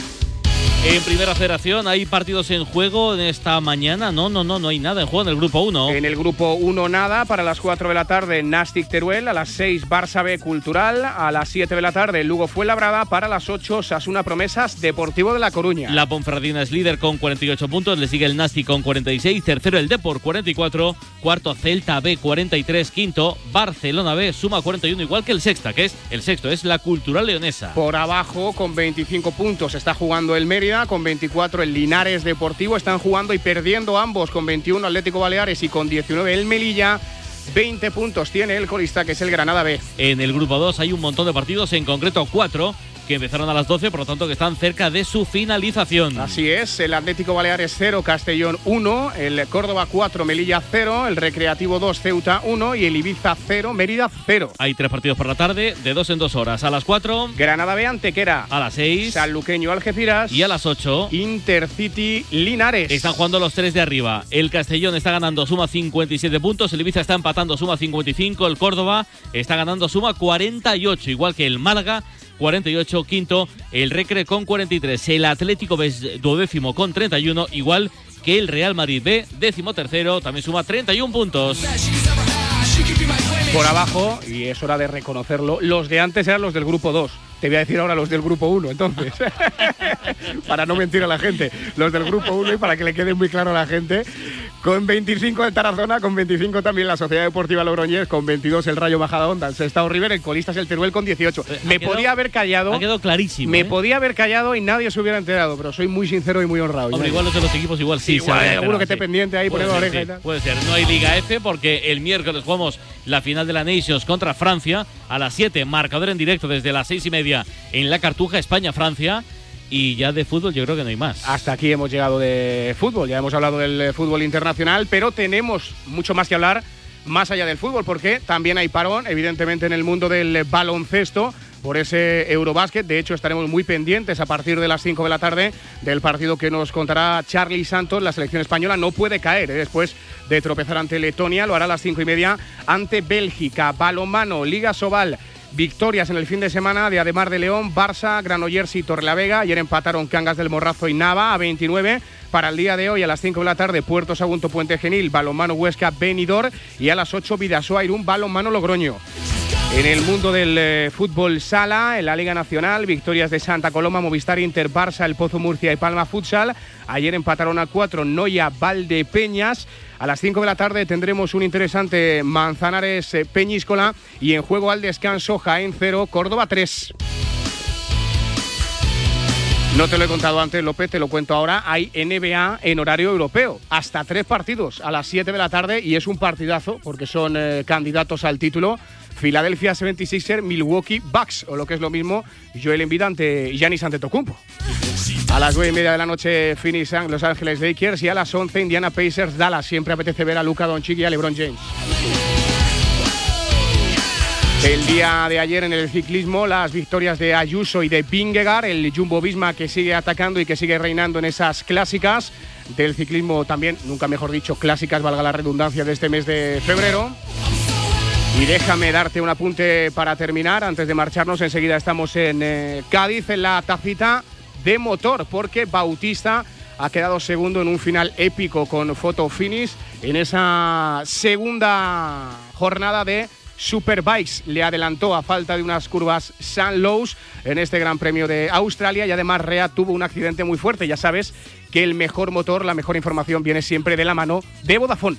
En primera federación hay partidos en juego en esta mañana. No, no, no, no hay nada en juego en el grupo 1. En el grupo 1 nada, para las 4 de la tarde Nastic Teruel, a las 6 Barça B Cultural, a las 7 de la tarde Lugo Fuenlabrada, para las 8 Sasuna Promesas Deportivo de La Coruña. La Ponferradina es líder con 48 puntos, le sigue el Nastic con 46, tercero el Depor 44, cuarto Celta B 43, quinto Barcelona B suma 41 igual que el sexta, que es el sexto, es la Cultural Leonesa. Por abajo con 25 puntos está jugando el Mérida con 24 el Linares Deportivo. Están jugando y perdiendo ambos con 21 Atlético Baleares y con 19 el Melilla. 20 puntos tiene el colista que es el Granada B. En el grupo 2 hay un montón de partidos, en concreto 4 que empezaron a las 12, por lo tanto que están cerca de su finalización. Así es, el Atlético Baleares 0, Castellón 1, el Córdoba 4, Melilla 0, el Recreativo 2, Ceuta 1 y el Ibiza 0, Mérida 0. Hay tres partidos por la tarde, de dos en dos horas. A las 4, Granada B, Antequera. A las 6, Sanluqueño, Algeciras. Y a las 8, Intercity, Linares. Están jugando los tres de arriba. El Castellón está ganando, suma 57 puntos. El Ibiza está empatando, suma 55. El Córdoba está ganando, suma 48, igual que el Málaga 48, quinto. El Recre con 43, el Atlético B duodécimo con 31, igual que el Real Madrid B, décimo tercero, también suma 31 puntos. Por abajo, y es hora de reconocerlo, los de antes eran los del grupo 2. Te voy a decir ahora los del grupo 1, entonces. *laughs* para no mentir a la gente. Los del grupo 1 y para que le quede muy claro a la gente. Con 25 el Tarazona, con 25 también la Sociedad Deportiva Logroñés, con 22 el Rayo Bajada Onda, el Sestao River, el colista es el Teruel con 18. Eh, me quedado, podía haber callado. Ha quedado clarísimo. Me ¿eh? podía haber callado y nadie se hubiera enterado, pero soy muy sincero y muy honrado. Hombre, igual los de los equipos igual sí. Igual se hay alguno que esté sí. pendiente ahí poniendo la oreja sí, y tal. Puede ser. No hay Liga F porque el miércoles jugamos la final de la Nations contra Francia a las 7. Marcador en directo desde las 6 y media en la Cartuja, España-Francia. Y ya de fútbol yo creo que no hay más. Hasta aquí hemos llegado de fútbol, ya hemos hablado del eh, fútbol internacional, pero tenemos mucho más que hablar más allá del fútbol, porque también hay parón, evidentemente, en el mundo del baloncesto por ese Eurobásquet. De hecho, estaremos muy pendientes a partir de las 5 de la tarde del partido que nos contará Charlie Santos. La selección española no puede caer ¿eh? después de tropezar ante Letonia. Lo hará a las 5 y media ante Bélgica. Balomano, Liga Sobal. Victorias en el fin de semana de Ademar de León, Barça, Granollers y Torrelavega. Ayer empataron Cangas del Morrazo y Nava a 29. Para el día de hoy, a las 5 de la tarde, Puerto Sagunto, Puente Genil, Balonmano Huesca, Benidorm. Y a las 8, Vidasoa, Irún, Balonmano Logroño. En el mundo del eh, fútbol sala, en la Liga Nacional, victorias de Santa Coloma, Movistar Inter, Barça, El Pozo Murcia y Palma Futsal. Ayer empataron a 4 Noya Valdepeñas. A las 5 de la tarde tendremos un interesante Manzanares eh, Peñíscola y en juego al descanso Jaén 0, Córdoba 3. No te lo he contado antes, López, te lo cuento ahora. Hay NBA en horario europeo. Hasta tres partidos a las 7 de la tarde y es un partidazo porque son eh, candidatos al título. Philadelphia 76er, Milwaukee Bucks, o lo que es lo mismo, Joel Embiid ante Giannis Antetokounmpo. A las 9 y media de la noche, Phoenix Los Ángeles Lakers y a las 11, Indiana Pacers, Dallas. Siempre apetece ver a Luka Doncic y a LeBron James. El día de ayer en el ciclismo, las victorias de Ayuso y de Vingegaard, el Jumbo Visma que sigue atacando y que sigue reinando en esas clásicas del ciclismo también, nunca mejor dicho, clásicas, valga la redundancia, de este mes de febrero. Y déjame darte un apunte para terminar, antes de marcharnos, enseguida estamos en eh, Cádiz, en la tacita de motor, porque Bautista ha quedado segundo en un final épico con Photo Finish en esa segunda jornada de Superbikes. Le adelantó a falta de unas curvas San Lowe's en este Gran Premio de Australia y además Rea tuvo un accidente muy fuerte. Ya sabes que el mejor motor, la mejor información viene siempre de la mano de Vodafone.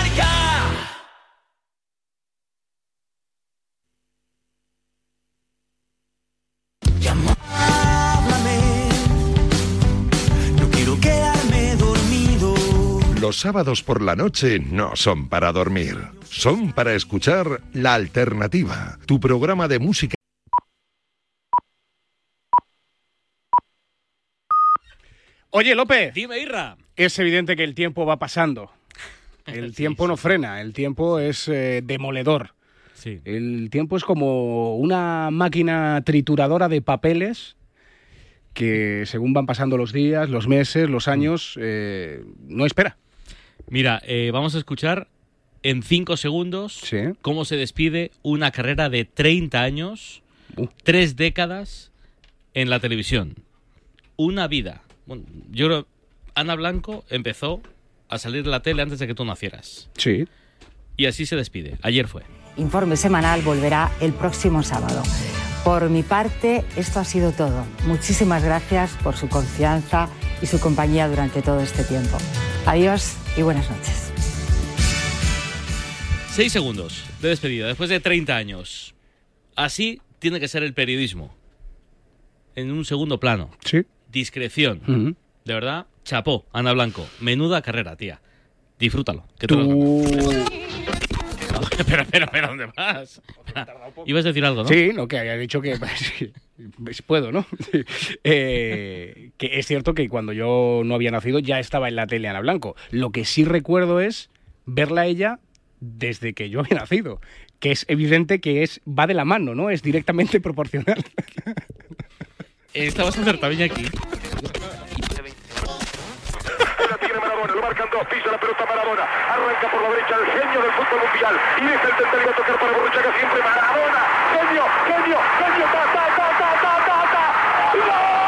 Los sábados por la noche no son para dormir, son para escuchar La Alternativa, tu programa de música. Oye, López. Dime, Irra. Es evidente que el tiempo va pasando. El *laughs* tiempo no frena, el tiempo es eh, demoledor. El tiempo es como una máquina trituradora de papeles que según van pasando los días, los meses, los años, eh, no espera. Mira, eh, vamos a escuchar en cinco segundos cómo se despide una carrera de 30 años, tres décadas en la televisión. Una vida. Bueno, yo creo Ana Blanco empezó a salir de la tele antes de que tú nacieras. Sí. Y así se despide. Ayer fue. Informe semanal volverá el próximo sábado. Por mi parte, esto ha sido todo. Muchísimas gracias por su confianza y su compañía durante todo este tiempo. Adiós y buenas noches. Seis segundos de despedida, después de 30 años. Así tiene que ser el periodismo. En un segundo plano. Sí. Discreción. De verdad, chapó, Ana Blanco. Menuda carrera, tía. Disfrútalo. Que te Tú- lo- *laughs* espera, espera, espera, ¿dónde vas? Ibas a decir algo, ¿no? Sí, no, que había dicho que *laughs* puedo, ¿no? Eh, que es cierto que cuando yo no había nacido ya estaba en la tele Ana Blanco. Lo que sí recuerdo es verla a ella desde que yo había nacido, que es evidente que es va de la mano, ¿no? Es directamente *laughs* proporcional. Estabas acertado aquí. La tiene Maradona, lo marcan dos, pisa la pelota Maradona, arranca por la derecha el genio del fútbol mundial. Y deja el va a tocar para Borruchaga siempre. Maradona, genio, genio, genio, ta, ta, ta, ta, ta, ta, ta.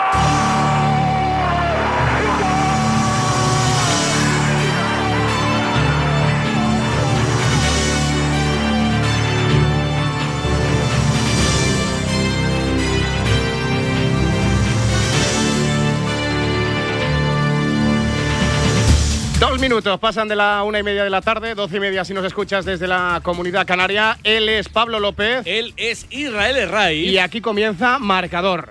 Dos minutos pasan de la una y media de la tarde, doce y media si nos escuchas desde la comunidad canaria. Él es Pablo López. Él es Israel Herray. Y aquí comienza Marcador.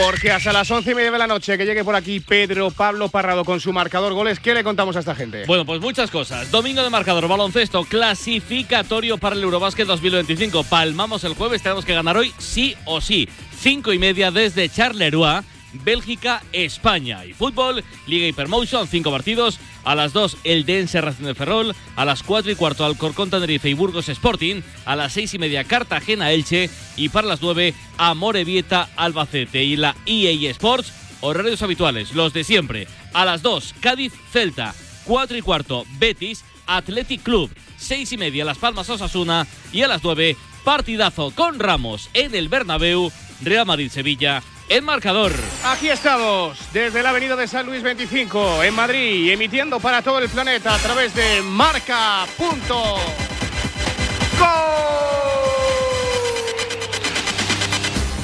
Porque hasta las once y media de la noche que llegue por aquí Pedro Pablo Parrado con su marcador goles, ¿qué le contamos a esta gente? Bueno, pues muchas cosas. Domingo de marcador, baloncesto, clasificatorio para el Eurobásquet 2025. Palmamos el jueves, tenemos que ganar hoy sí o sí. Cinco y media desde Charleroi. Bélgica, España. Y fútbol, Liga Hypermotion, cinco partidos. A las 2, el Dense Racing de Ferrol. A las 4 y cuarto, Alcorcón Tenerife y Burgos Sporting. A las 6 y media, Cartagena Elche. Y para las 9, Amorebieta Albacete. Y la EA Sports, horarios habituales, los de siempre. A las 2, Cádiz Celta. 4 y cuarto, Betis Athletic Club. 6 y media, Las Palmas Osasuna. Y a las 9, partidazo con Ramos en el Bernabéu. Real Madrid Sevilla. El marcador. Aquí estamos, desde la avenida de San Luis 25, en Madrid, emitiendo para todo el planeta a través de marca.com.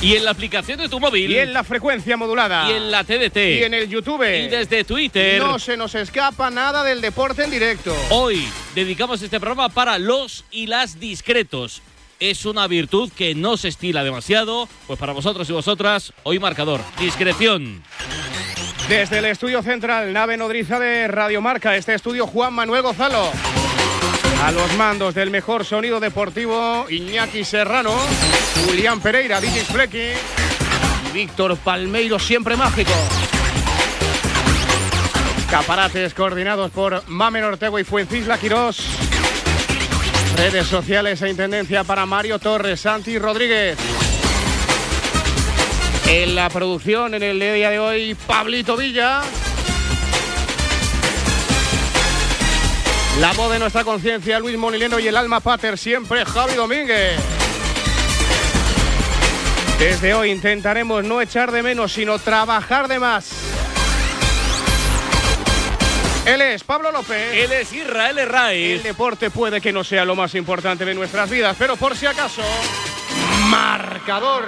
Y en la aplicación de tu móvil. Y en la frecuencia modulada. Y en la TDT. Y en el YouTube. Y desde Twitter. No se nos escapa nada del deporte en directo. Hoy dedicamos este programa para los y las discretos. Es una virtud que no se estila demasiado. Pues para vosotros y vosotras, hoy marcador. Discreción. Desde el estudio central, nave nodriza de Radiomarca, este estudio Juan Manuel Gonzalo. A los mandos del mejor sonido deportivo, Iñaki Serrano, Julián Pereira, DJ Flecky y Víctor Palmeiro, siempre mágico. Escaparates coordinados por Mamen Ortego y Fuencisla Quirós. Redes sociales e intendencia para Mario Torres, Santi Rodríguez. En la producción, en el día de hoy, Pablito Villa. La voz de nuestra conciencia, Luis Monileno y el alma pater, siempre Javi Domínguez. Desde hoy intentaremos no echar de menos, sino trabajar de más. Él es Pablo López. Él es Israel Herray. El deporte puede que no sea lo más importante de nuestras vidas, pero por si acaso, marcador.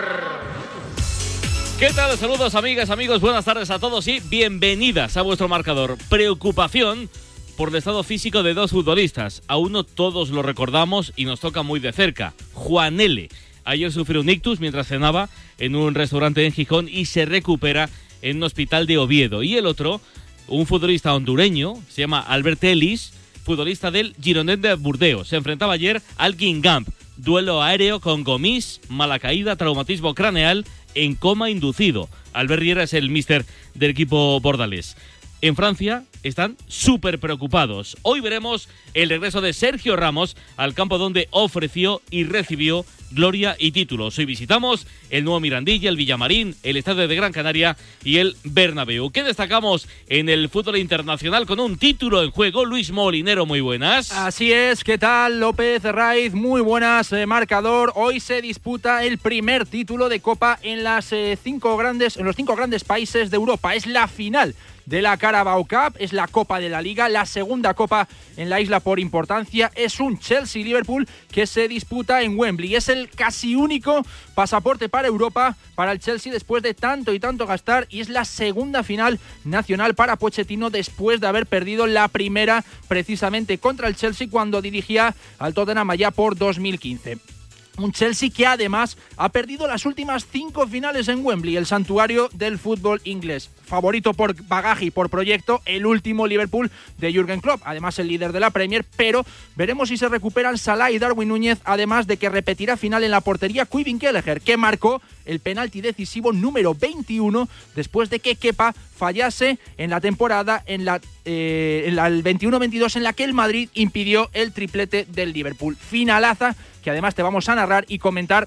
¿Qué tal? Saludos amigas, amigos, buenas tardes a todos y bienvenidas a vuestro marcador. Preocupación por el estado físico de dos futbolistas. A uno todos lo recordamos y nos toca muy de cerca. Juan L. Ayer sufrió un ictus mientras cenaba en un restaurante en Gijón y se recupera en un hospital de Oviedo. Y el otro, un futbolista hondureño, se llama Albert Ellis, futbolista del Gironet de Burdeos. Se enfrentaba ayer al Guingamp. Duelo aéreo con Gomis, mala caída, traumatismo craneal en coma inducido. Albert Riera es el mister del equipo bordalés. En Francia están súper preocupados. Hoy veremos el regreso de Sergio Ramos al campo donde ofreció y recibió gloria y títulos. Hoy visitamos el nuevo Mirandilla, el Villamarín, el Estadio de Gran Canaria y el Bernabéu. ¿Qué destacamos en el fútbol internacional con un título en juego? Luis Molinero, muy buenas. Así es, ¿qué tal López Raiz? Muy buenas, eh, marcador. Hoy se disputa el primer título de Copa en eh, los cinco grandes países de Europa. Es la final de la Carabao Cup, es la Copa de la Liga, la segunda Copa en la isla por importancia, es un Chelsea-Liverpool que se disputa en Wembley. Es el casi único pasaporte para Europa para el Chelsea después de tanto y tanto gastar y es la segunda final nacional para Pochettino después de haber perdido la primera precisamente contra el Chelsea cuando dirigía al Tottenham allá por 2015. Un Chelsea que además ha perdido las últimas cinco finales en Wembley, el santuario del fútbol inglés. Favorito por bagaje y por proyecto, el último Liverpool de Jürgen Klopp, además el líder de la Premier, pero veremos si se recuperan Salah y Darwin Núñez, además de que repetirá final en la portería Quivin Kelleher, que marcó el penalti decisivo número 21 después de que Kepa fallase en la temporada en la, eh, el 21-22 en la que el Madrid impidió el triplete del Liverpool. Finalaza que además te vamos a narrar y comentar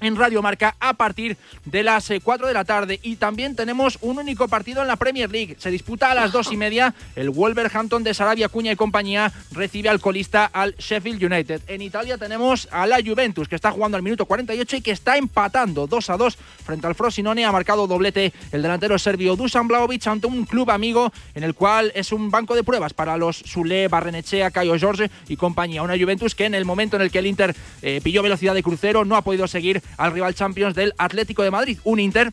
en Radio Marca a partir de las 4 de la tarde. Y también tenemos un único partido en la Premier League. Se disputa a las 2 y *laughs* media. El Wolverhampton de Sarabia Cuña y compañía recibe al colista al Sheffield United. En Italia tenemos a la Juventus que está jugando al minuto 48 y que está empatando 2 a 2 frente al Frosinone. Ha marcado doblete el delantero serbio Dusan Blaovic ante un club amigo en el cual es un banco de pruebas para los Sule, Barrenechea, Cayo Jorge y compañía. Una Juventus que en el momento en el que el Inter eh, pilló velocidad de crucero no ha podido seguir al rival Champions del Atlético de Madrid. Un Inter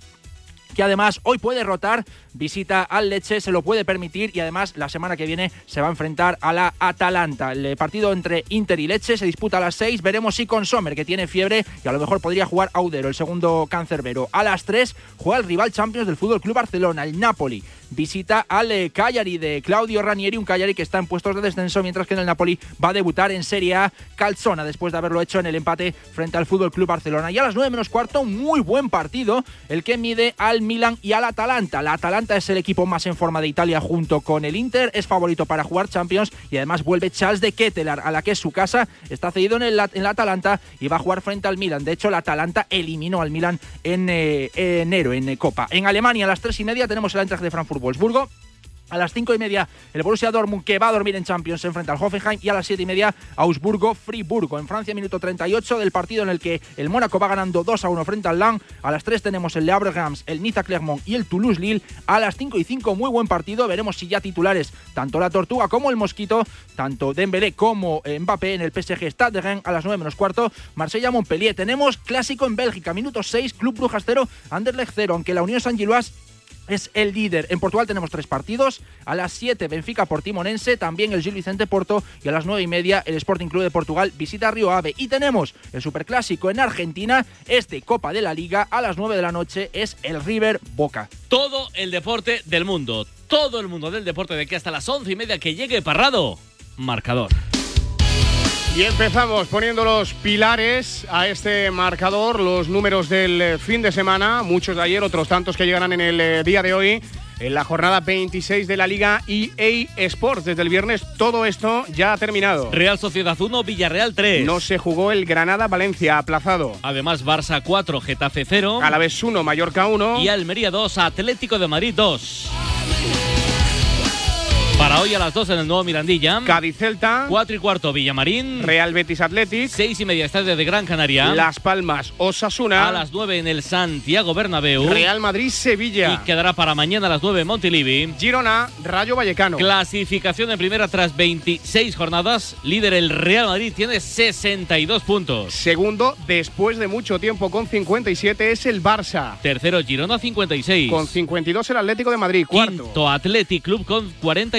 que además hoy puede rotar, visita al Leche, se lo puede permitir y además la semana que viene se va a enfrentar a la Atalanta. El partido entre Inter y Leche se disputa a las 6, veremos si con Sommer, que tiene fiebre y a lo mejor podría jugar Audero, el segundo cancerbero. A las 3 juega el rival Champions del Fútbol Club Barcelona, el Napoli. Visita al eh, Cagliari de Claudio Ranieri, un Cagliari que está en puestos de descenso, mientras que en el Napoli va a debutar en Serie A Calzona, después de haberlo hecho en el empate frente al Fútbol Club Barcelona. Y a las 9 menos cuarto, muy buen partido, el que mide al Milan y al Atalanta. La Atalanta es el equipo más en forma de Italia junto con el Inter, es favorito para jugar Champions y además vuelve Charles de Kettelar, a la que es su casa, está cedido en, el, en la Atalanta y va a jugar frente al Milan. De hecho, la Atalanta eliminó al Milan en eh, enero en eh, Copa. En Alemania, a las 3 y media, tenemos el Eintracht de Frankfurt-Wolfsburgo. A las cinco y media, el Borussia Dortmund, que va a dormir en Champions, se enfrenta al Hoffenheim. Y a las siete y media, Augsburgo-Friburgo. En Francia, minuto 38 del partido en el que el Mónaco va ganando 2 a 1 frente al Lang. A las 3 tenemos el Le Havre Reims, el Niza Clermont y el Toulouse-Lille. A las 5 y 5, muy buen partido. Veremos si ya titulares, tanto la Tortuga como el Mosquito, tanto Dembélé como Mbappé en el PSG Stade de. A las 9 menos cuarto, Marsella-Montpellier. Tenemos clásico en Bélgica, minuto 6, Club Brujas 0, Anderlecht 0. Aunque la Unión San Gilois es el líder. En Portugal tenemos tres partidos. A las 7, Benfica Portimonense, también el Gil Vicente Porto. Y a las 9 y media, el Sporting Club de Portugal visita Río Ave. Y tenemos el Superclásico en Argentina, este Copa de la Liga. A las 9 de la noche es el River Boca. Todo el deporte del mundo. Todo el mundo del deporte de que hasta las 11 y media que llegue Parrado. Marcador. Y empezamos poniendo los pilares a este marcador, los números del eh, fin de semana, muchos de ayer, otros tantos que llegarán en el eh, día de hoy, en la jornada 26 de la Liga EA Sports. Desde el viernes todo esto ya ha terminado. Real Sociedad 1, Villarreal 3. No se jugó el Granada-Valencia, aplazado. Además, Barça 4, Getafe 0. Alavés 1, Mallorca 1. Y Almería 2, Atlético de Madrid 2. Para hoy a las 2 en el nuevo Mirandilla. Cádiz Celta. 4 y cuarto Villamarín. Real Betis Athletic. 6 y media Estadio de Gran Canaria. Las Palmas Osasuna. A las 9 en el Santiago Bernabéu. Real Madrid Sevilla. Y quedará para mañana a las 9 en Montilivi. Girona Rayo Vallecano. Clasificación en primera tras 26 jornadas. Líder el Real Madrid tiene 62 puntos. Segundo, después de mucho tiempo con 57 es el Barça. Tercero Girona 56. Con 52 el Atlético de Madrid. Cuarto. Quinto Athletic Club con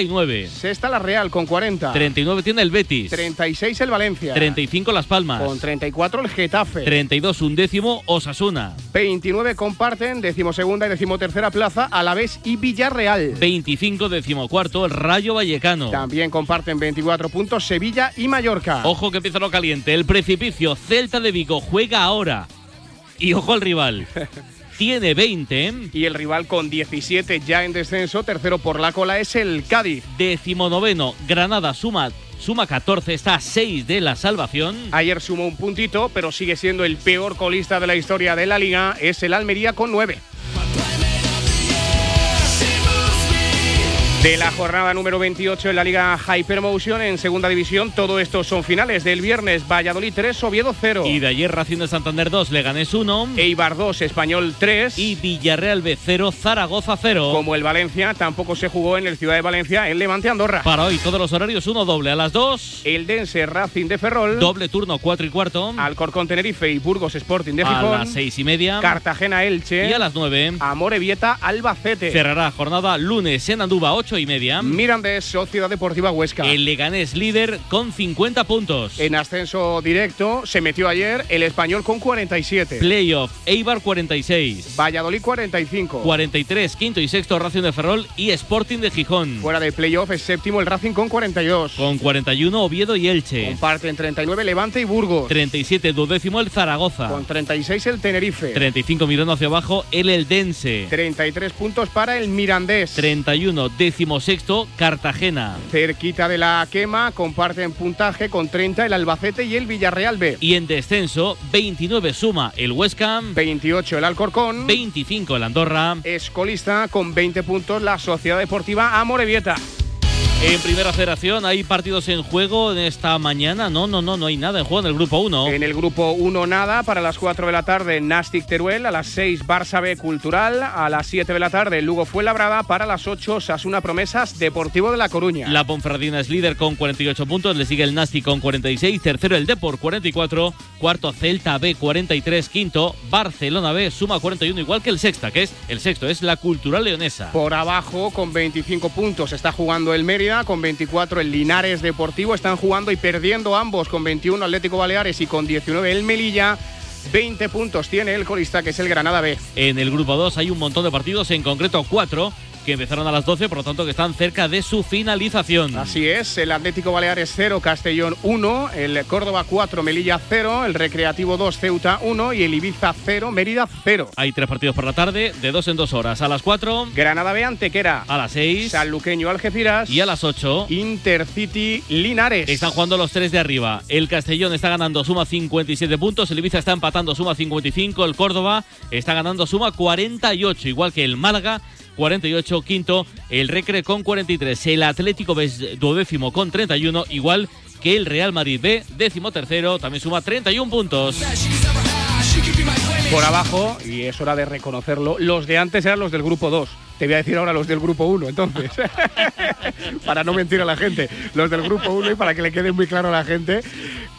49. Sexta la Real con 40. 39 tiene el Betis. 36 el Valencia. 35 Las Palmas. Con 34 el Getafe. 32 undécimo Osasuna. 29 comparten decimosegunda y decimotercera plaza Alavés y Villarreal. 25 decimocuarto el Rayo Vallecano. También comparten 24 puntos Sevilla y Mallorca. Ojo que empieza lo caliente. El precipicio Celta de Vigo juega ahora. Y ojo al rival. *laughs* tiene 20. Y el rival con 17 ya en descenso, tercero por la cola, es el Cádiz. Decimonoveno, Granada suma suma 14, está a 6 de la salvación. Ayer sumó un puntito, pero sigue siendo el peor colista de la historia de la liga, es el Almería con 9. De la jornada número 28 en la Liga Hypermotion en segunda división, todo esto son finales del viernes Valladolid 3, Oviedo 0. Y de ayer Racing de Santander 2, Leganés 1. Eibar 2, Español 3. Y Villarreal B 0, Zaragoza 0. Como el Valencia, tampoco se jugó en el Ciudad de Valencia, el Levante Andorra. Para hoy todos los horarios, uno doble a las 2. El Dense Racing de Ferrol. Doble turno 4 y cuarto. Alcorcón Tenerife y Burgos Sporting de Gijón. A las 6 y media. Cartagena Elche. Y a las 9. Amorebieta Albacete. Cerrará jornada lunes en Anduba 8 y media. Mira de Sociedad Deportiva Huesca. El Leganés líder con 50 puntos. En ascenso directo se metió ayer el Español con 47. Playoff, Eibar 46. Valladolid 45. 43, quinto y sexto Racing de Ferrol y Sporting de Gijón. Fuera de playoff es séptimo el Racing con 42. Con 41 Oviedo y Elche. Comparten 39 Levante y Burgos. 37 duodécimo el Zaragoza. Con 36 el Tenerife. 35 mirando hacia abajo el Eldense. 33 puntos para el Mirandés. 31 décimo sexto Cartagena. Cerquita de la quema, comparten puntaje con 30 el Albacete y el Villarreal B. Y en descenso, 29 suma el Huesca. 28 el Alcorcón. 25 el Andorra. Escolista con 20 puntos la Sociedad Deportiva Amorebieta. En primera federación hay partidos en juego en esta mañana. No, no, no, no hay nada en juego en el grupo 1. En el grupo 1 nada, para las 4 de la tarde Nastic Teruel, a las 6 Barça B Cultural, a las 7 de la tarde Lugo Fuenlabrada, para las 8 Sasuna Promesas Deportivo de La Coruña. La Ponferradina es líder con 48 puntos, le sigue el Nastic con 46, tercero el Depor 44, cuarto Celta B 43, quinto Barcelona B suma 41 igual que el sexta, que es el sexto es la Cultural Leonesa. Por abajo con 25 puntos está jugando el Mérida con 24 el Linares Deportivo. Están jugando y perdiendo ambos con 21 Atlético Baleares y con 19 el Melilla. 20 puntos tiene el colista que es el Granada B. En el grupo 2 hay un montón de partidos, en concreto 4 que empezaron a las 12, por lo tanto que están cerca de su finalización. Así es, el Atlético Baleares 0, Castellón 1, el Córdoba 4, Melilla 0, el Recreativo 2, Ceuta 1 y el Ibiza 0, Mérida 0. Hay tres partidos por la tarde, de dos en dos horas. A las 4, Granada B, Antequera. A las 6, Sanluqueño, Algeciras. Y a las 8, Intercity, Linares. Están jugando los tres de arriba. El Castellón está ganando, suma 57 puntos, el Ibiza está empatando, suma 55, el Córdoba está ganando, suma 48, igual que el Málaga 48, quinto el Recre con 43, el Atlético B duodécimo con 31, igual que el Real Madrid B, décimo tercero, también suma 31 puntos. Por abajo, y es hora de reconocerlo, los de antes eran los del grupo 2. Te voy a decir ahora los del grupo 1, entonces. *laughs* para no mentir a la gente. Los del grupo 1 y para que le quede muy claro a la gente.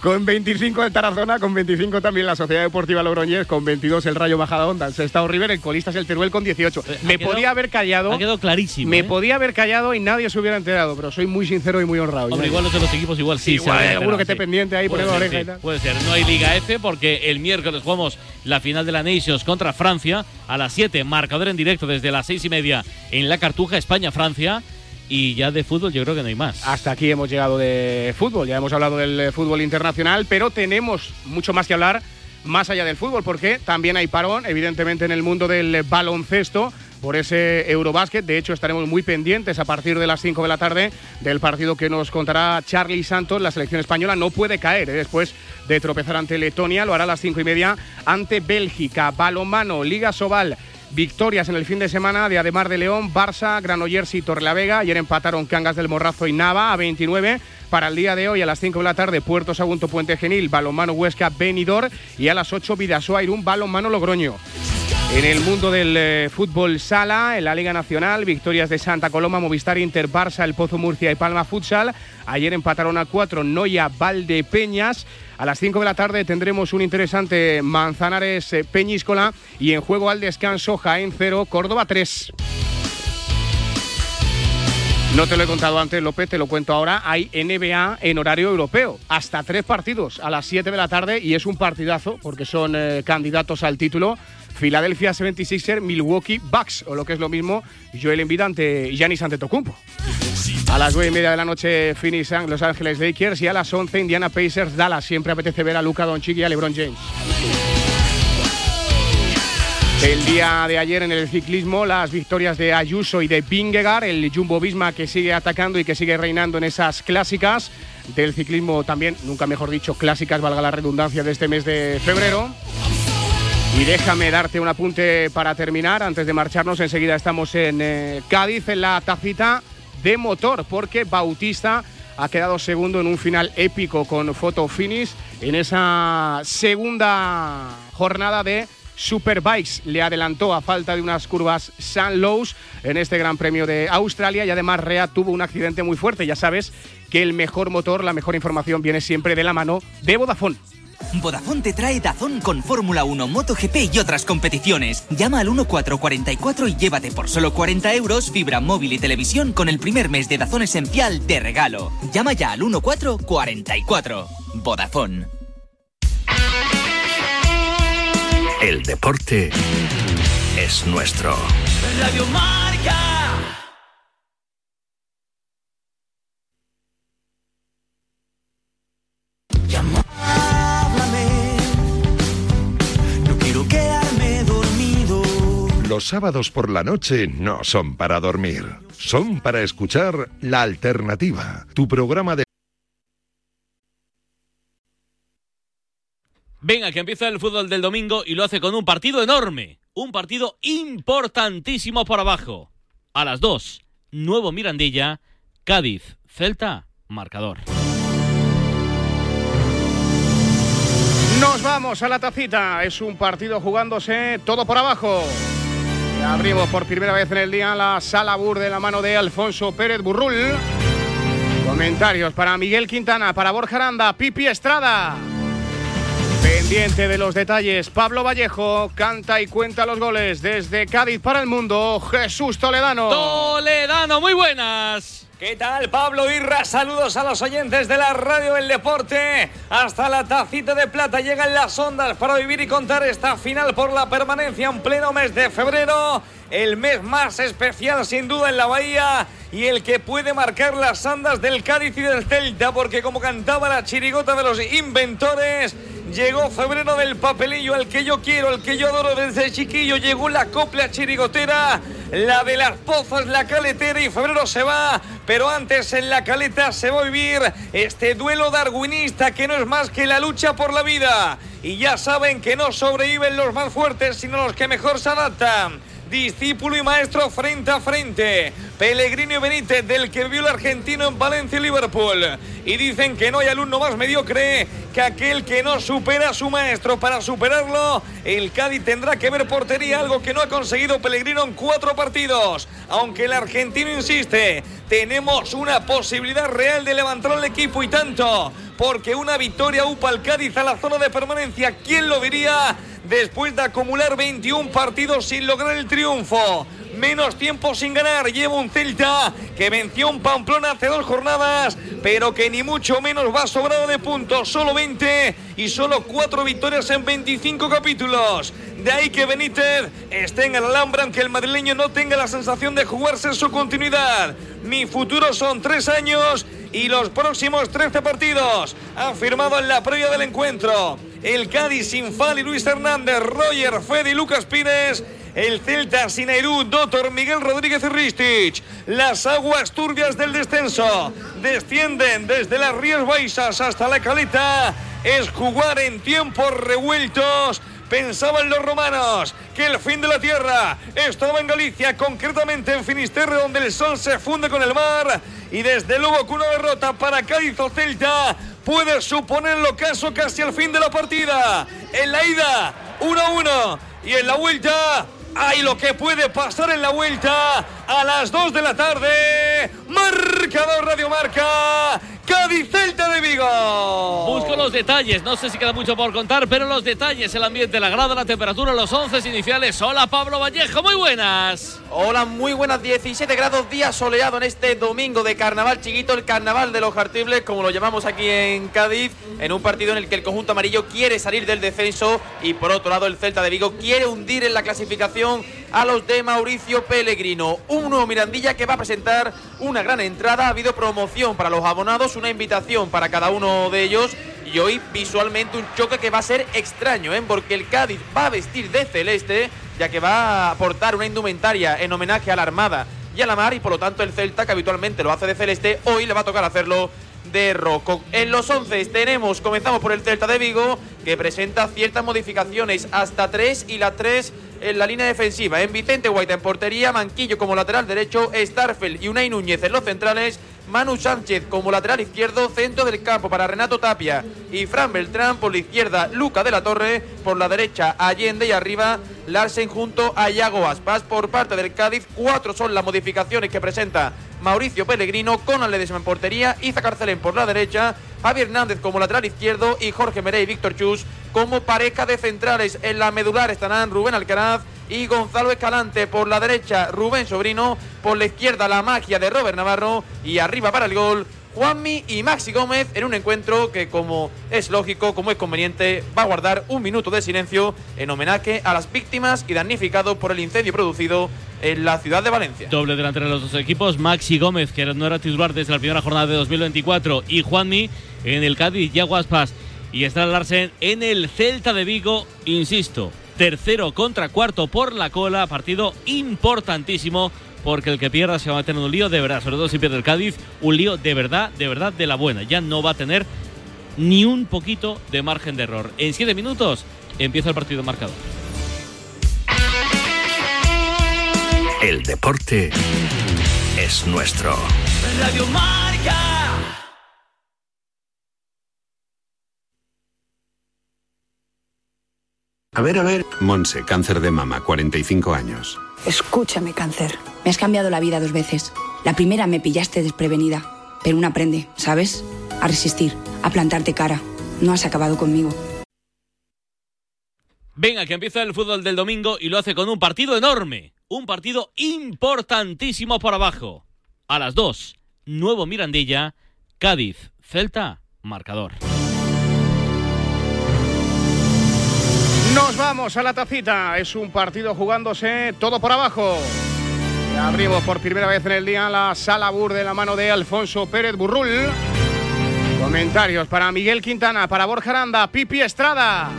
Con 25 el Tarazona, con 25 también la Sociedad Deportiva Logroñés, con 22 el Rayo Bajada Onda, el Sestao River, el colista es el Teruel con 18. me quedado- podía haber callado. Ha quedado clarísimo. Me ¿eh? podía haber callado y nadie se hubiera enterado, pero soy muy sincero y muy honrado. Hombre, igual los de los equipos igual sí. Igual se alguno que esté sí. pendiente ahí, poniendo oreja y sí, tal. Puede ser. No hay Liga F porque el miércoles jugamos la final de la Nations contra Francia a las 7. Marcador en directo desde las 6 y media en la Cartuja, España-Francia. Y ya de fútbol yo creo que no hay más. Hasta aquí hemos llegado de fútbol, ya hemos hablado del eh, fútbol internacional, pero tenemos mucho más que hablar más allá del fútbol, porque también hay parón, evidentemente, en el mundo del eh, baloncesto por ese Eurobásquet. De hecho, estaremos muy pendientes a partir de las 5 de la tarde del partido que nos contará Charlie Santos. La selección española no puede caer ¿eh? después de tropezar ante Letonia. Lo hará a las 5 y media ante Bélgica. Balomano, Liga Sobal. Victorias en el fin de semana de Ademar de León, Barça, Granollers y Torrelavega. Ayer empataron Cangas del Morrazo y Nava a 29. Para el día de hoy, a las 5 de la tarde, Puerto Sagunto, Puente Genil, Balonmano Huesca, Benidorm. Y a las 8, Vidasoa, Irún, Balonmano Logroño. En el mundo del eh, fútbol sala, en la Liga Nacional, victorias de Santa Coloma, Movistar Inter, Barça, El Pozo Murcia y Palma Futsal. Ayer empataron a cuatro Noya Valdepeñas. A las 5 de la tarde tendremos un interesante Manzanares eh, Peñíscola y en juego al descanso Jaén 0, Córdoba 3. No te lo he contado antes, López, te lo cuento ahora. Hay NBA en horario europeo. Hasta tres partidos a las 7 de la tarde y es un partidazo porque son eh, candidatos al título. Philadelphia 76er, Milwaukee Bucks, o lo que es lo mismo, Joel Embiid ante Giannis Antetokounmpo. A las 9 y media de la noche, Phoenix Los Ángeles Lakers y a las 11, Indiana Pacers, Dallas. Siempre apetece ver a Luka Doncic y a LeBron James. El día de ayer en el ciclismo, las victorias de Ayuso y de Vingegaard, el Jumbo Visma que sigue atacando y que sigue reinando en esas clásicas del ciclismo también, nunca mejor dicho, clásicas, valga la redundancia, de este mes de febrero. Y déjame darte un apunte para terminar, antes de marcharnos, enseguida estamos en eh, Cádiz, en la tacita de motor, porque Bautista ha quedado segundo en un final épico con photo finish en esa segunda jornada de Superbikes. Le adelantó a falta de unas curvas San Lowe's en este Gran Premio de Australia y además Rea tuvo un accidente muy fuerte. Ya sabes que el mejor motor, la mejor información viene siempre de la mano de Vodafone. Vodafone te trae Dazón con Fórmula 1, MotoGP y otras competiciones. Llama al 1444 y llévate por solo 40 euros fibra móvil y televisión con el primer mes de Dazón Esencial de regalo. Llama ya al 1444. Vodafone. El deporte es nuestro. Radio Marca. Háblame. No quiero quedarme dormido. Los sábados por la noche no son para dormir, son para escuchar La Alternativa, tu programa de... Venga, que empieza el fútbol del domingo y lo hace con un partido enorme. Un partido importantísimo por abajo. A las 2, Nuevo Mirandilla, Cádiz, Celta, marcador. Nos vamos a la tacita. Es un partido jugándose todo por abajo. Abrimos por primera vez en el día la sala Bur de la mano de Alfonso Pérez Burrul. Comentarios para Miguel Quintana, para Borja Aranda, Pipi Estrada. Pendiente de los detalles, Pablo Vallejo canta y cuenta los goles desde Cádiz para el mundo, Jesús Toledano. Toledano, muy buenas. ¿Qué tal, Pablo Irra? Saludos a los oyentes de la radio del deporte. Hasta la tacita de plata llegan las ondas para vivir y contar esta final por la permanencia en pleno mes de febrero. El mes más especial, sin duda, en la Bahía y el que puede marcar las andas del Cádiz y del Celta, porque como cantaba la chirigota de los inventores, llegó febrero del papelillo, el que yo quiero, el que yo adoro desde chiquillo. Llegó la copla chirigotera, la de las pozas, la caletera, y febrero se va. Pero antes en la caleta se va a vivir este duelo darwinista que no es más que la lucha por la vida. Y ya saben que no sobreviven los más fuertes, sino los que mejor se adaptan discípulo y maestro frente a frente. Pellegrino y Benítez, del que vio el argentino en Valencia y Liverpool. Y dicen que no hay alumno más mediocre que aquel que no supera a su maestro. Para superarlo, el Cádiz tendrá que ver portería, algo que no ha conseguido Pellegrino en cuatro partidos. Aunque el argentino insiste, tenemos una posibilidad real de levantar el equipo y tanto. Porque una victoria upa al Cádiz a la zona de permanencia. ¿Quién lo diría? Después de acumular 21 partidos sin lograr el triunfo. Menos tiempo sin ganar. Lleva un Celta que venció un Pamplona hace dos jornadas, pero que ni mucho menos va sobrado de puntos. Solo 20 y solo 4 victorias en 25 capítulos. De ahí que Benítez esté en el Alhambra, aunque el madrileño no tenga la sensación de jugarse su continuidad. Mi futuro son tres años y los próximos 13 partidos. Han firmado en la previa del encuentro. El Cádiz sin Fali, Luis Hernández, Roger, Fede y Lucas Pires. El Celta sin Airú, Doctor Miguel Rodríguez Ristich. Las aguas turbias del descenso descienden desde las Rías Baixas hasta la Caleta. Es jugar en tiempos revueltos. Pensaban los romanos que el fin de la tierra estaba en Galicia, concretamente en Finisterre, donde el sol se funde con el mar. Y desde luego que una derrota para Cádiz o Celta puede suponer el ocaso casi al fin de la partida. En la ida, 1-1. Y en la vuelta, hay lo que puede pasar en la vuelta a las 2 de la tarde. Marcador Radio Marca. Cádiz Celta de Vigo. Busco los detalles, no sé si queda mucho por contar, pero los detalles, el ambiente, la grada, la temperatura, los 11 iniciales. Hola Pablo Vallejo, muy buenas. Hola, muy buenas. 17 grados, día soleado en este domingo de carnaval chiquito, el carnaval de los Jartibles, como lo llamamos aquí en Cádiz, en un partido en el que el conjunto amarillo quiere salir del descenso y por otro lado el Celta de Vigo quiere hundir en la clasificación a los de Mauricio Pellegrino. Un nuevo Mirandilla que va a presentar una gran entrada. Ha habido promoción para los abonados, una invitación para cada uno de ellos. Y hoy visualmente un choque que va a ser extraño, ¿eh? porque el Cádiz va a vestir de celeste ya que va a aportar una indumentaria en homenaje a la Armada y a la Mar y por lo tanto el Celta, que habitualmente lo hace de celeste, hoy le va a tocar hacerlo de rojo. En los 11 tenemos, comenzamos por el Celta de Vigo, que presenta ciertas modificaciones, hasta tres y la 3 en la línea defensiva. En Vicente Guaita en portería, Manquillo como lateral derecho, Starfel y Unai Núñez en los centrales, Manu Sánchez como lateral izquierdo, centro del campo para Renato Tapia y Fran Beltrán por la izquierda, Luca de la Torre, por la derecha Allende y arriba Larsen junto a Iago Aspas. Por parte del Cádiz, cuatro son las modificaciones que presenta Mauricio Pellegrino con Ledesma en portería, Iza Carcelén por la derecha, Javier Hernández como lateral izquierdo y Jorge Merey y Víctor Chus como pareja de centrales. En la medular estarán Rubén Alcaraz y Gonzalo Escalante. Por la derecha, Rubén Sobrino, por la izquierda la magia de Robert Navarro. Y arriba para el gol Juanmi y Maxi Gómez en un encuentro que como es lógico, como es conveniente, va a guardar un minuto de silencio en homenaje a las víctimas y damnificados por el incendio producido en la ciudad de Valencia. Doble delantero de los dos equipos, Maxi Gómez, que no era titular desde la primera jornada de 2024, y Juanmi en el Cádiz, Yago Aspas y Estral Larsen en el Celta de Vigo, insisto, tercero contra cuarto por la cola, partido importantísimo porque el que pierda se va a meter en un lío de verdad, sobre todo si pierde el Cádiz, un lío de verdad, de verdad de la buena. Ya no va a tener ni un poquito de margen de error. En siete minutos empieza el partido marcado. El deporte es nuestro. Radio Marca. A ver, a ver. Monse, cáncer de mama, 45 años. Escúchame, cáncer. Me has cambiado la vida dos veces. La primera me pillaste desprevenida, pero uno aprende, ¿sabes? A resistir, a plantarte cara. No has acabado conmigo. Venga, que empieza el fútbol del domingo y lo hace con un partido enorme. Un partido importantísimo por abajo. A las 2, Nuevo Mirandilla, Cádiz, Celta, marcador. Nos vamos a la tacita. Es un partido jugándose todo por abajo. Abrimos por primera vez en el día la sala Bur de la mano de Alfonso Pérez Burrul. Comentarios para Miguel Quintana, para Borja Aranda, Pipi Estrada.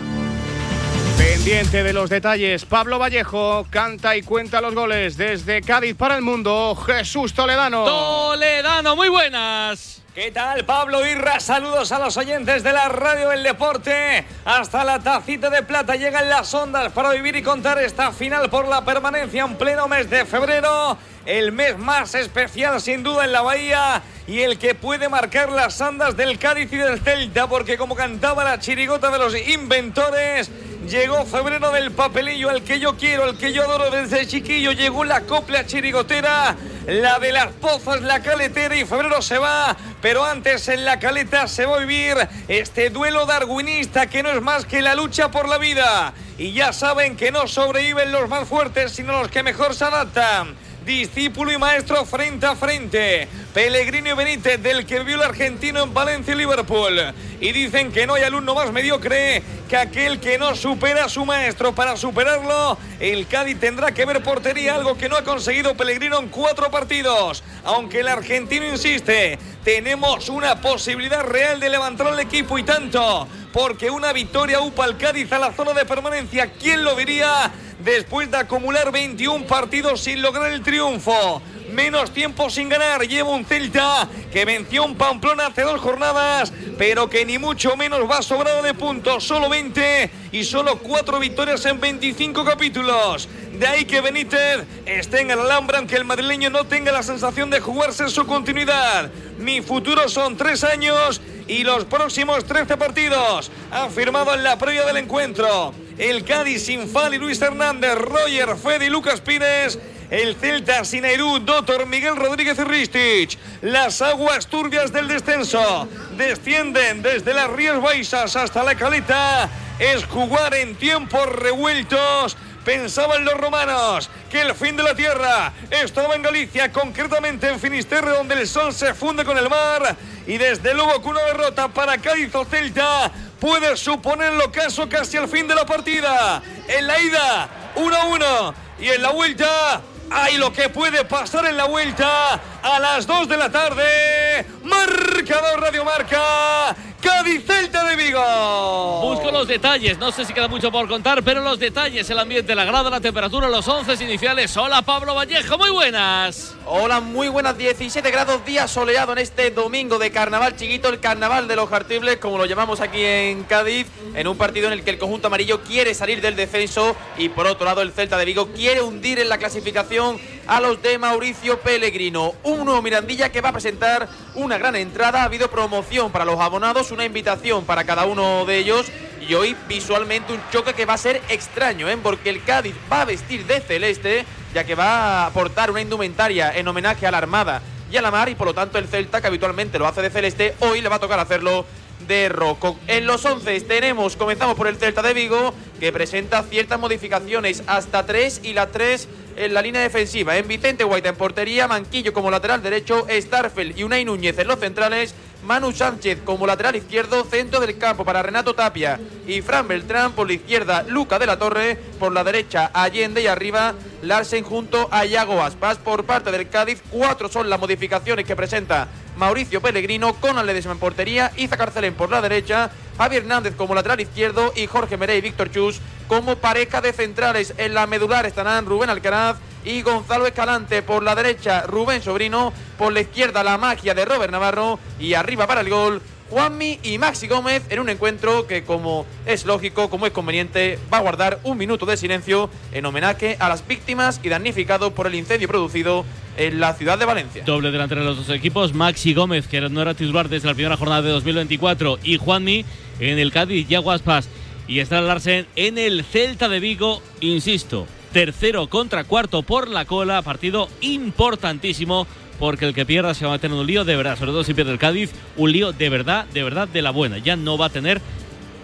Pendiente de los detalles, Pablo Vallejo canta y cuenta los goles desde Cádiz para el mundo, Jesús Toledano. Toledano, muy buenas. ¿Qué tal, Pablo Irra? Saludos a los oyentes de la radio del deporte. Hasta la tacita de plata llegan las ondas para vivir y contar esta final por la permanencia en pleno mes de febrero. El mes más especial, sin duda, en la Bahía y el que puede marcar las andas del Cádiz y del Celta, porque como cantaba la chirigota de los inventores, llegó febrero del papelillo, al que yo quiero, al que yo adoro desde chiquillo, llegó la copla chirigotera, la de las pozas, la caletera y febrero se va, pero antes en la caleta se va a vivir este duelo darwinista que no es más que la lucha por la vida. Y ya saben que no sobreviven los más fuertes, sino los que mejor se adaptan discípulo y maestro frente a frente. Pellegrino y Benítez, del que vio el argentino en Valencia y Liverpool. Y dicen que no hay alumno más mediocre que aquel que no supera a su maestro. Para superarlo, el Cádiz tendrá que ver portería, algo que no ha conseguido Pellegrino en cuatro partidos. Aunque el argentino insiste, tenemos una posibilidad real de levantar al equipo y tanto. Porque una victoria upa al Cádiz a la zona de permanencia. ¿Quién lo diría? Después de acumular 21 partidos sin lograr el triunfo menos tiempo sin ganar. Lleva un Celta que venció un Pamplona hace dos jornadas, pero que ni mucho menos va sobrado de puntos. Solo 20 y solo 4 victorias en 25 capítulos. De ahí que Benítez esté en el Alhambra, aunque el madrileño no tenga la sensación de jugarse su continuidad. Mi futuro son 3 años y los próximos 13 partidos. Ha firmado en la previa del encuentro. El Cádiz sin Fali, Luis Hernández, Roger, Fede y Lucas Pires el Celta Sinairú, Doctor Miguel Rodríguez y Ristich. Las aguas turbias del descenso descienden desde las Rías Baixas hasta la Caleta. Es jugar en tiempos revueltos. Pensaban los romanos que el fin de la tierra estaba en Galicia, concretamente en Finisterre, donde el sol se funde con el mar. Y desde luego que una derrota para Cádiz o Celta puede suponer lo caso casi al fin de la partida. En la ida, 1-1. Y en la vuelta, hay lo que puede pasar en la vuelta a las 2 de la tarde. Marcador Radio Marca. Cádiz Celta de Vigo. Los detalles, no sé si queda mucho por contar, pero los detalles, el ambiente, la grada, la temperatura, los 11 iniciales. Hola Pablo Vallejo, muy buenas. Hola, muy buenas, 17 grados, día soleado en este domingo de carnaval chiquito, el carnaval de los Jartibles, como lo llamamos aquí en Cádiz, en un partido en el que el conjunto amarillo quiere salir del descenso y por otro lado el Celta de Vigo quiere hundir en la clasificación a los de Mauricio Pellegrino. Un nuevo Mirandilla que va a presentar una gran entrada, ha habido promoción para los abonados, una invitación para cada uno de ellos y hoy visualmente un choque que va a ser extraño, ¿eh? porque el Cádiz va a vestir de celeste, ya que va a aportar una indumentaria en homenaje a la Armada y a la Mar, y por lo tanto el Celta, que habitualmente lo hace de celeste, hoy le va a tocar hacerlo de rojo. En los 11 tenemos, comenzamos por el Celta de Vigo, que presenta ciertas modificaciones, hasta tres y las tres en la línea defensiva. En Vicente White en portería, Manquillo como lateral derecho, Starfel y Unai Núñez en los centrales, Manu Sánchez como lateral izquierdo, centro del campo para Renato Tapia y Fran Beltrán por la izquierda, Luca de la Torre, por la derecha Allende y arriba Larsen junto a Iago Aspas. Por parte del Cádiz, cuatro son las modificaciones que presenta Mauricio Pellegrino, con Ledesma en portería, Iza Carcelén por la derecha, Javier Hernández como lateral izquierdo y Jorge Merey y Víctor Chus como pareja de centrales. En la medular estarán Rubén Alcaraz y Gonzalo Escalante por la derecha, Rubén Sobrino, por la izquierda la magia de Robert Navarro y arriba para el gol. Juanmi y Maxi Gómez en un encuentro que como es lógico, como es conveniente, va a guardar un minuto de silencio en homenaje a las víctimas y damnificados por el incendio producido en la ciudad de Valencia. Doble delantero de los dos equipos, Maxi Gómez, que no era titular desde la primera jornada de 2024, y Juanmi en el Cádiz y Aguaspas. Y está Larsen en el Celta de Vigo, insisto, tercero contra cuarto por la cola, partido importantísimo porque el que pierda se va a meter en un lío de verdad, sobre todo si pierde el Cádiz, un lío de verdad, de verdad de la buena. Ya no va a tener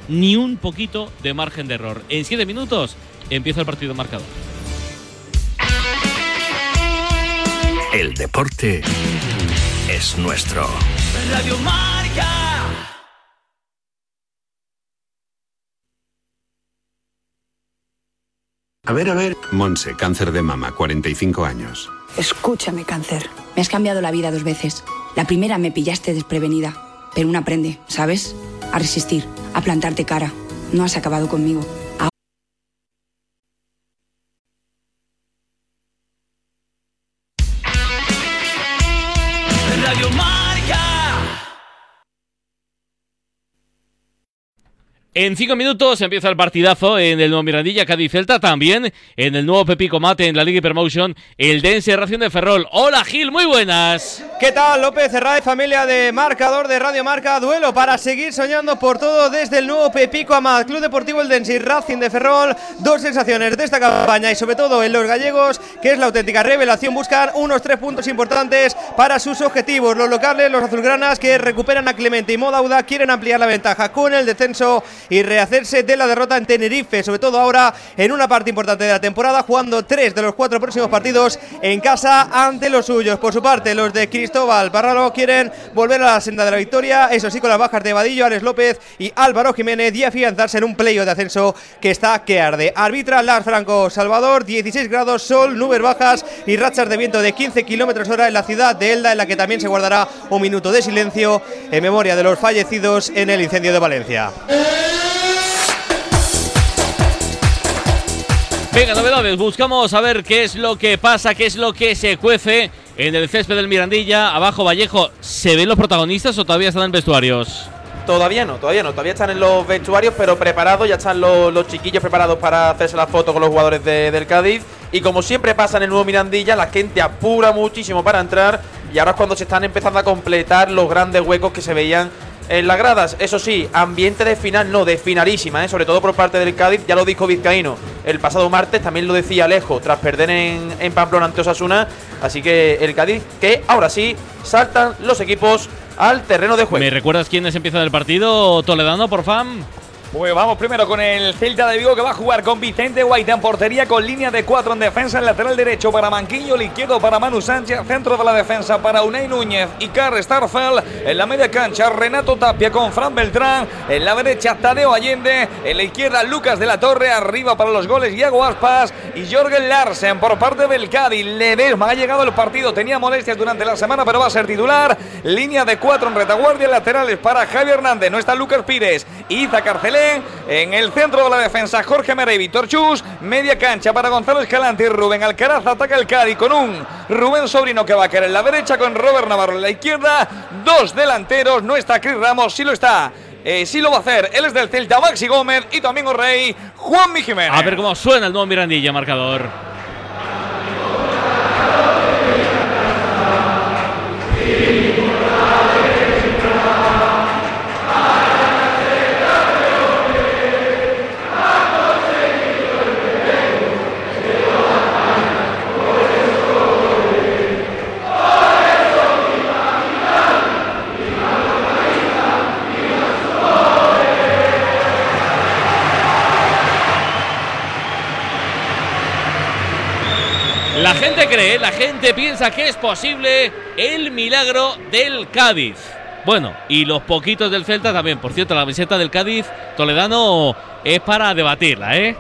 ni un poquito de margen de error. En siete minutos empieza el partido marcador. El deporte es nuestro. Radio Marca. A ver, a ver. Monse, cáncer de mama, 45 años. Escúchame, cáncer. Me has cambiado la vida dos veces. La primera me pillaste desprevenida, pero uno aprende, ¿sabes? A resistir, a plantarte cara. No has acabado conmigo. En cinco minutos empieza el partidazo en el nuevo Mirandilla Cádiz Celta, también en el nuevo Pepico Mate en la Liga Hypermotion, el Dense Racing de Ferrol. Hola Gil, muy buenas. ¿Qué tal, López Herrada y familia de marcador de Radio Marca? Duelo para seguir soñando por todo desde el nuevo Pepico Amat, Club Deportivo El Dense y Racing de Ferrol. Dos sensaciones de esta campaña y sobre todo en los gallegos, que es la auténtica revelación, buscar unos tres puntos importantes para sus objetivos. Los locales, los azulgranas, que recuperan a Clemente y Modauda, quieren ampliar la ventaja con el descenso y rehacerse de la derrota en Tenerife, sobre todo ahora en una parte importante de la temporada, jugando tres de los cuatro próximos partidos en casa ante los suyos. Por su parte, los de Cristóbal Parralo quieren volver a la senda de la victoria, eso sí, con las bajas de Vadillo, Alex López y Álvaro Jiménez y afianzarse en un playo de ascenso que está que arde. Arbitra Lars Franco Salvador, 16 grados, sol, nubes bajas y rachas de viento de 15 kilómetros hora en la ciudad de Elda, en la que también se guardará un minuto de silencio en memoria de los fallecidos en el incendio de Valencia. Venga, novedades, buscamos a ver qué es lo que pasa, qué es lo que se cuece en el césped del Mirandilla. Abajo Vallejo, ¿se ven los protagonistas o todavía están en vestuarios? Todavía no, todavía no. Todavía están en los vestuarios, pero preparados. Ya están los, los chiquillos preparados para hacerse la foto con los jugadores de- del Cádiz. Y como siempre pasa en el nuevo Mirandilla, la gente apura muchísimo para entrar. Y ahora es cuando se están empezando a completar los grandes huecos que se veían en las gradas. Eso sí, ambiente de final, no, de finalísima, ¿eh? sobre todo por parte del Cádiz. Ya lo dijo Vizcaíno el pasado martes, también lo decía Alejo tras perder en, en Pamplona ante Osasuna. Así que el Cádiz, que ahora sí saltan los equipos al terreno de juego. ¿Me recuerdas quiénes empiezan el partido? Toledano, por fan. Pues vamos primero con el Celta de Vigo que va a jugar con Vicente White en portería con línea de cuatro en defensa, en lateral derecho para Manquillo, el izquierdo para Manu Sánchez, centro de la defensa para Unai Núñez y Carl Starfel, en la media cancha Renato Tapia con Fran Beltrán, en la derecha Tadeo Allende, en la izquierda Lucas de la Torre, arriba para los goles Iago Aspas y Jorgen Larsen. Por parte del Cádiz. Ledesma. Ha llegado el partido, tenía molestias durante la semana pero va a ser titular, línea de cuatro en retaguardia, laterales para Javi Hernández, no está Lucas Pires, Iza Carcelé, en el centro de la defensa, Jorge Mera y Víctor Chus. Media cancha para Gonzalo Escalante y Rubén Alcaraz. Ataca el Cádiz con un Rubén Sobrino que va a caer en la derecha con Robert Navarro en la izquierda. Dos delanteros. No está Chris Ramos, sí lo está. Eh, sí lo va a hacer. Él es del Celta, Maxi Gómez y también Rey, Juan Jiménez. A ver cómo suena el nuevo Mirandilla, marcador. Gente cree, la gente piensa que es posible el milagro del Cádiz. Bueno, y los poquitos del Celta también. Por cierto, la camiseta del Cádiz Toledano es para debatirla, ¿eh?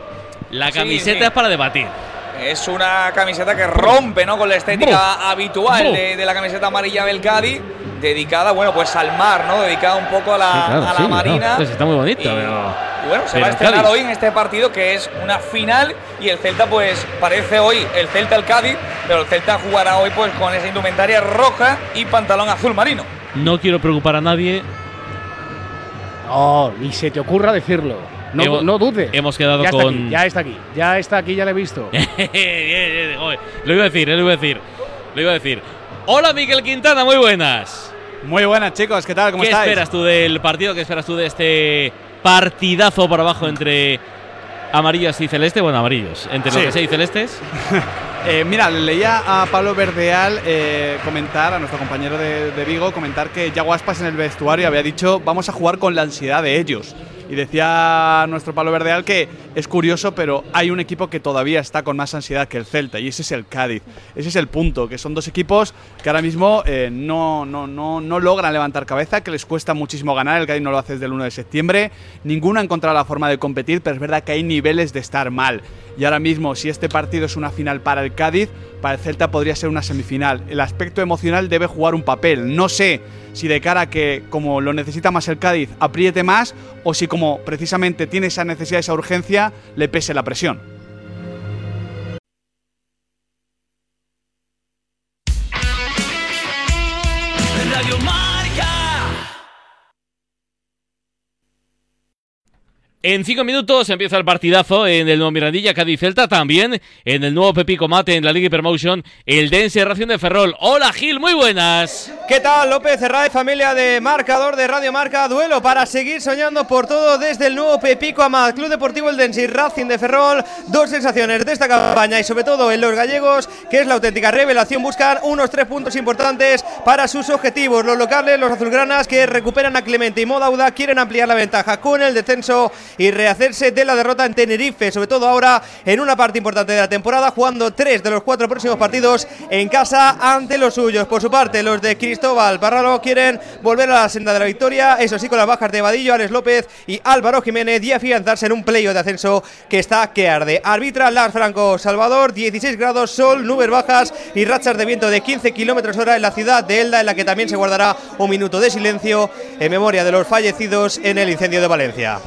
La camiseta sí. es para debatir. Es una camiseta que rompe ¿no? con la estética habitual de, de la camiseta amarilla del Cádiz, dedicada, bueno, pues al mar, ¿no? Dedicada un poco a la, Sí, claro, a la sí, marina. Pues está muy bonito, Y- pero. Y bueno, se pero va a estrenar Cádiz. hoy en este partido que es una final y el Celta pues parece hoy el Celta el Cádiz, pero el Celta jugará hoy pues con esa indumentaria roja y pantalón azul marino. No quiero preocupar a nadie. No, ni se te ocurra decirlo. No, Hemos- no dudes. hemos quedado ya está con- aquí, ya está aquí. Ya está aquí, ya lo he visto. *laughs* Lo iba a decir, eh, lo iba a decir. Lo iba a decir. Hola, Miguel Quintana, muy buenas. Muy buenas, chicos, ¿qué tal? ¿Cómo ¿Qué estáis? esperas tú del partido? ¿Qué esperas tú de este partidazo por abajo entre amarillas y celeste? Bueno, amarillos. Entre Sí. los que sea y celestes. *laughs* Eh, mira, leía a Pablo Verdeal eh, comentar, a nuestro compañero de, de Vigo, comentar que Yago Aspas en el vestuario había dicho vamos a jugar con la ansiedad de ellos. Y decía nuestro Pablo Verdeal que es curioso, pero hay un equipo que todavía está con más ansiedad que el Celta, y ese es el Cádiz. Ese es el punto, que son dos equipos que ahora mismo eh, no, no, no, no logran levantar cabeza, que les cuesta muchísimo ganar. El Cádiz no lo hace desde el 1 de septiembre. Ninguno ha encontrado la forma de competir, pero es verdad que hay niveles de estar mal. Y ahora mismo, si este partido es una final para el Cádiz, para el Celta podría ser una semifinal. El aspecto emocional debe jugar un papel. No sé si de cara a que, como lo necesita más el Cádiz, apriete más, o si como precisamente tiene esa necesidad, esa urgencia, le pese la presión. En cinco minutos empieza el partidazo en el nuevo Mirandilla, Cádiz Celta, también en el nuevo Pepico Mate en la Liga Hypermotion, el Dense Racing de Ferrol. Hola Gil, muy buenas. ¿Qué tal, López Herray, familia de marcador de Radio Marca? Duelo para seguir soñando por todo desde el nuevo Pepico Amad, Club Deportivo El Densi Racing de Ferrol. Dos sensaciones de esta campaña y sobre todo en los gallegos, que es la auténtica revelación, buscar unos tres puntos importantes para sus objetivos. Los locales, los azulgranas, que recuperan a Clemente y Modauda, quieren ampliar la ventaja con el descenso y rehacerse de la derrota en Tenerife, sobre todo ahora en una parte importante de la temporada, jugando tres de los cuatro próximos partidos en casa ante los suyos. Por su parte, los de Cristóbal Parralo quieren volver a la senda de la victoria, eso sí, con las bajas de Vadillo, Alex López y Álvaro Jiménez, y afianzarse en un playo de ascenso que está que arde. Arbitra Lars Franco Salvador, 16 grados, sol, nubes bajas y rachas de viento de 15 kilómetros hora en la ciudad de Elda, en la que también se guardará un minuto de silencio en memoria de los fallecidos en el incendio de Valencia.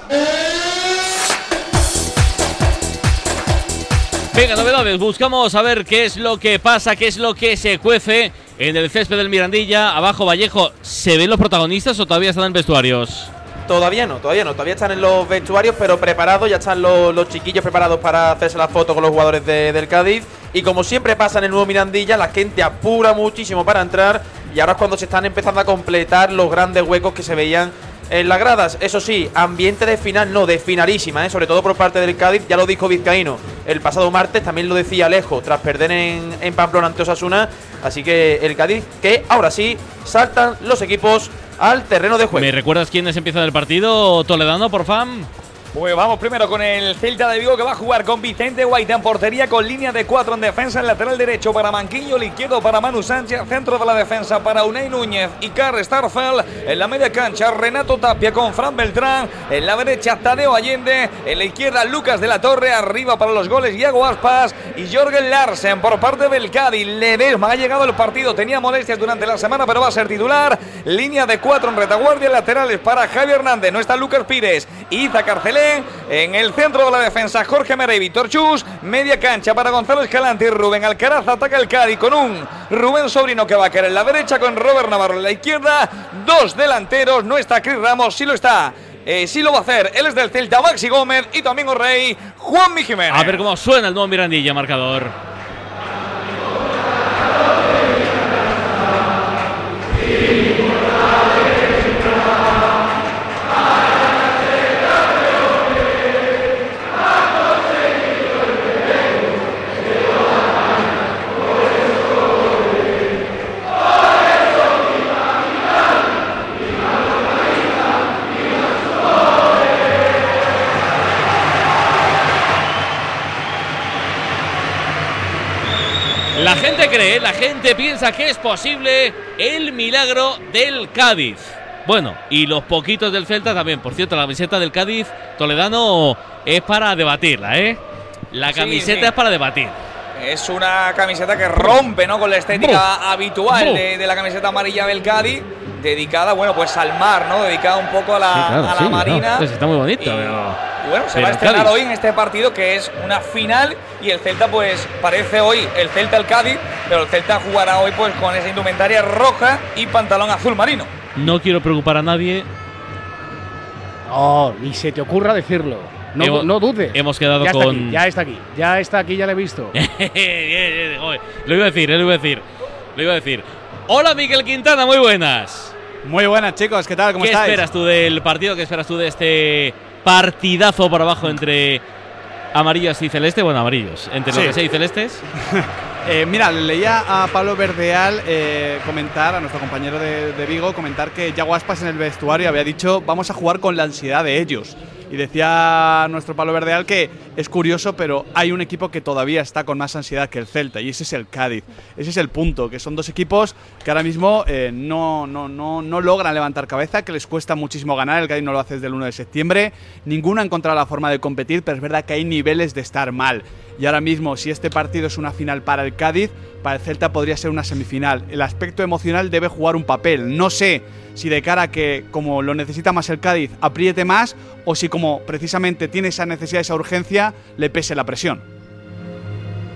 Venga, novedades, buscamos a ver qué es lo que pasa, qué es lo que se cuece en el césped del Mirandilla. Abajo Vallejo, ¿se ven los protagonistas o todavía están en vestuarios? Todavía no, todavía no. Todavía están en los vestuarios, pero preparados. Ya están los, los chiquillos preparados para hacerse la foto con los jugadores de- del Cádiz. Y como siempre pasa en el nuevo Mirandilla, la gente apura muchísimo para entrar. Y ahora es cuando se están empezando a completar los grandes huecos que se veían en las gradas. Eso sí, ambiente de final, no, de finalísima, ¿eh? sobre todo por parte del Cádiz. Ya lo dijo Vizcaíno el pasado martes, también lo decía Alejo, tras perder en, en Pamplona ante Osasuna. Así que el Cádiz, que ahora sí, saltan los equipos al terreno de juego. ¿Me recuerdas quiénes empiezan el partido, Toledano, por fan? Pues vamos primero con el Celta de Vigo que va a jugar con Vicente Guaita en portería con línea de cuatro en defensa, el lateral derecho para Manquillo, el izquierdo para Manu Sánchez, centro de la defensa para Unai Núñez y Carl Starfeld, en la media cancha Renato Tapia con Fran Beltrán, en la derecha Tadeo Allende, en la izquierda Lucas de la Torre, arriba para los goles Iago Aspas y Jorgen Larsen. Por parte del Cádiz. Ledesma. Ha llegado el partido, tenía molestias durante la semana pero va a ser titular, línea de cuatro en retaguardia, laterales para Javi Hernández, no está Lucas Pires, Iza Carcelé, en el centro de la defensa, Jorge Mera y Víctor Chus. Media cancha para Gonzalo Escalante y Rubén Alcaraz. Ataca el Cádiz con un Rubén Sobrino que va a caer en la derecha, con Robert Navarro en la izquierda. Dos delanteros. No está Chris Ramos, sí lo está. Eh, sí lo va a hacer. Él es del Celta, Maxi Gómez y también Rey, Juan Jiménez. A ver cómo suena el nuevo Mirandilla, marcador. La gente cree, la gente piensa que es posible el milagro del Cádiz. Bueno, y los poquitos del Celta también. Por cierto, la camiseta del Cádiz Toledano es para debatirla, ¿eh? La Sí, camiseta sí. es para debatir. Es una camiseta que rompe ¿no? con la estética Buf. habitual Buf. de, de la camiseta amarilla del Cádiz, dedicada, bueno, pues al mar, ¿no? Dedicada un poco a la, Sí, claro, a la sí, no, marina. entonces está muy bonito, Y- pero. Y bueno, se pero va a estrenar Cádiz. hoy en este partido que es una final y el Celta pues parece hoy el Celta el Cádiz, pero el Celta jugará hoy pues con esa indumentaria roja y pantalón azul marino. No quiero preocupar a nadie. No, ni se te ocurra decirlo. No, Hemos- no dudes. hemos quedado ya está con- aquí, ya está aquí. Ya está aquí, ya lo he visto. *laughs* Lo iba a decir, eh, lo iba a decir. Lo iba a decir. Hola Miguel Quintana, muy buenas. Muy buenas chicos, ¿qué tal? ¿Cómo ¿Qué estáis? esperas tú del partido? ¿Qué esperas tú de este partidazo por abajo entre amarillos y celeste? Bueno, amarillos. Entre Sí. lo que sea y celestes. *laughs* Eh, mira, leía a Pablo Verdeal eh, comentar, a nuestro compañero de, de Vigo, comentar que Yago Aspas en el vestuario había dicho vamos a jugar con la ansiedad de ellos. Y decía nuestro Pablo Verdeal que es curioso, pero hay un equipo que todavía está con más ansiedad que el Celta, y ese es el Cádiz. Ese es el punto, que son dos equipos que ahora mismo eh, no, no, no, no logran levantar cabeza, que les cuesta muchísimo ganar. El Cádiz no lo hace desde el 1 de septiembre. Ninguno ha encontrado la forma de competir, pero es verdad que hay niveles de estar mal. Y ahora mismo, si este partido es una final para el Cádiz, para el Celta podría ser una semifinal. El aspecto emocional debe jugar un papel. No sé si de cara a que, como lo necesita más el Cádiz, apriete más, o si como precisamente tiene esa necesidad, esa urgencia, le pese la presión.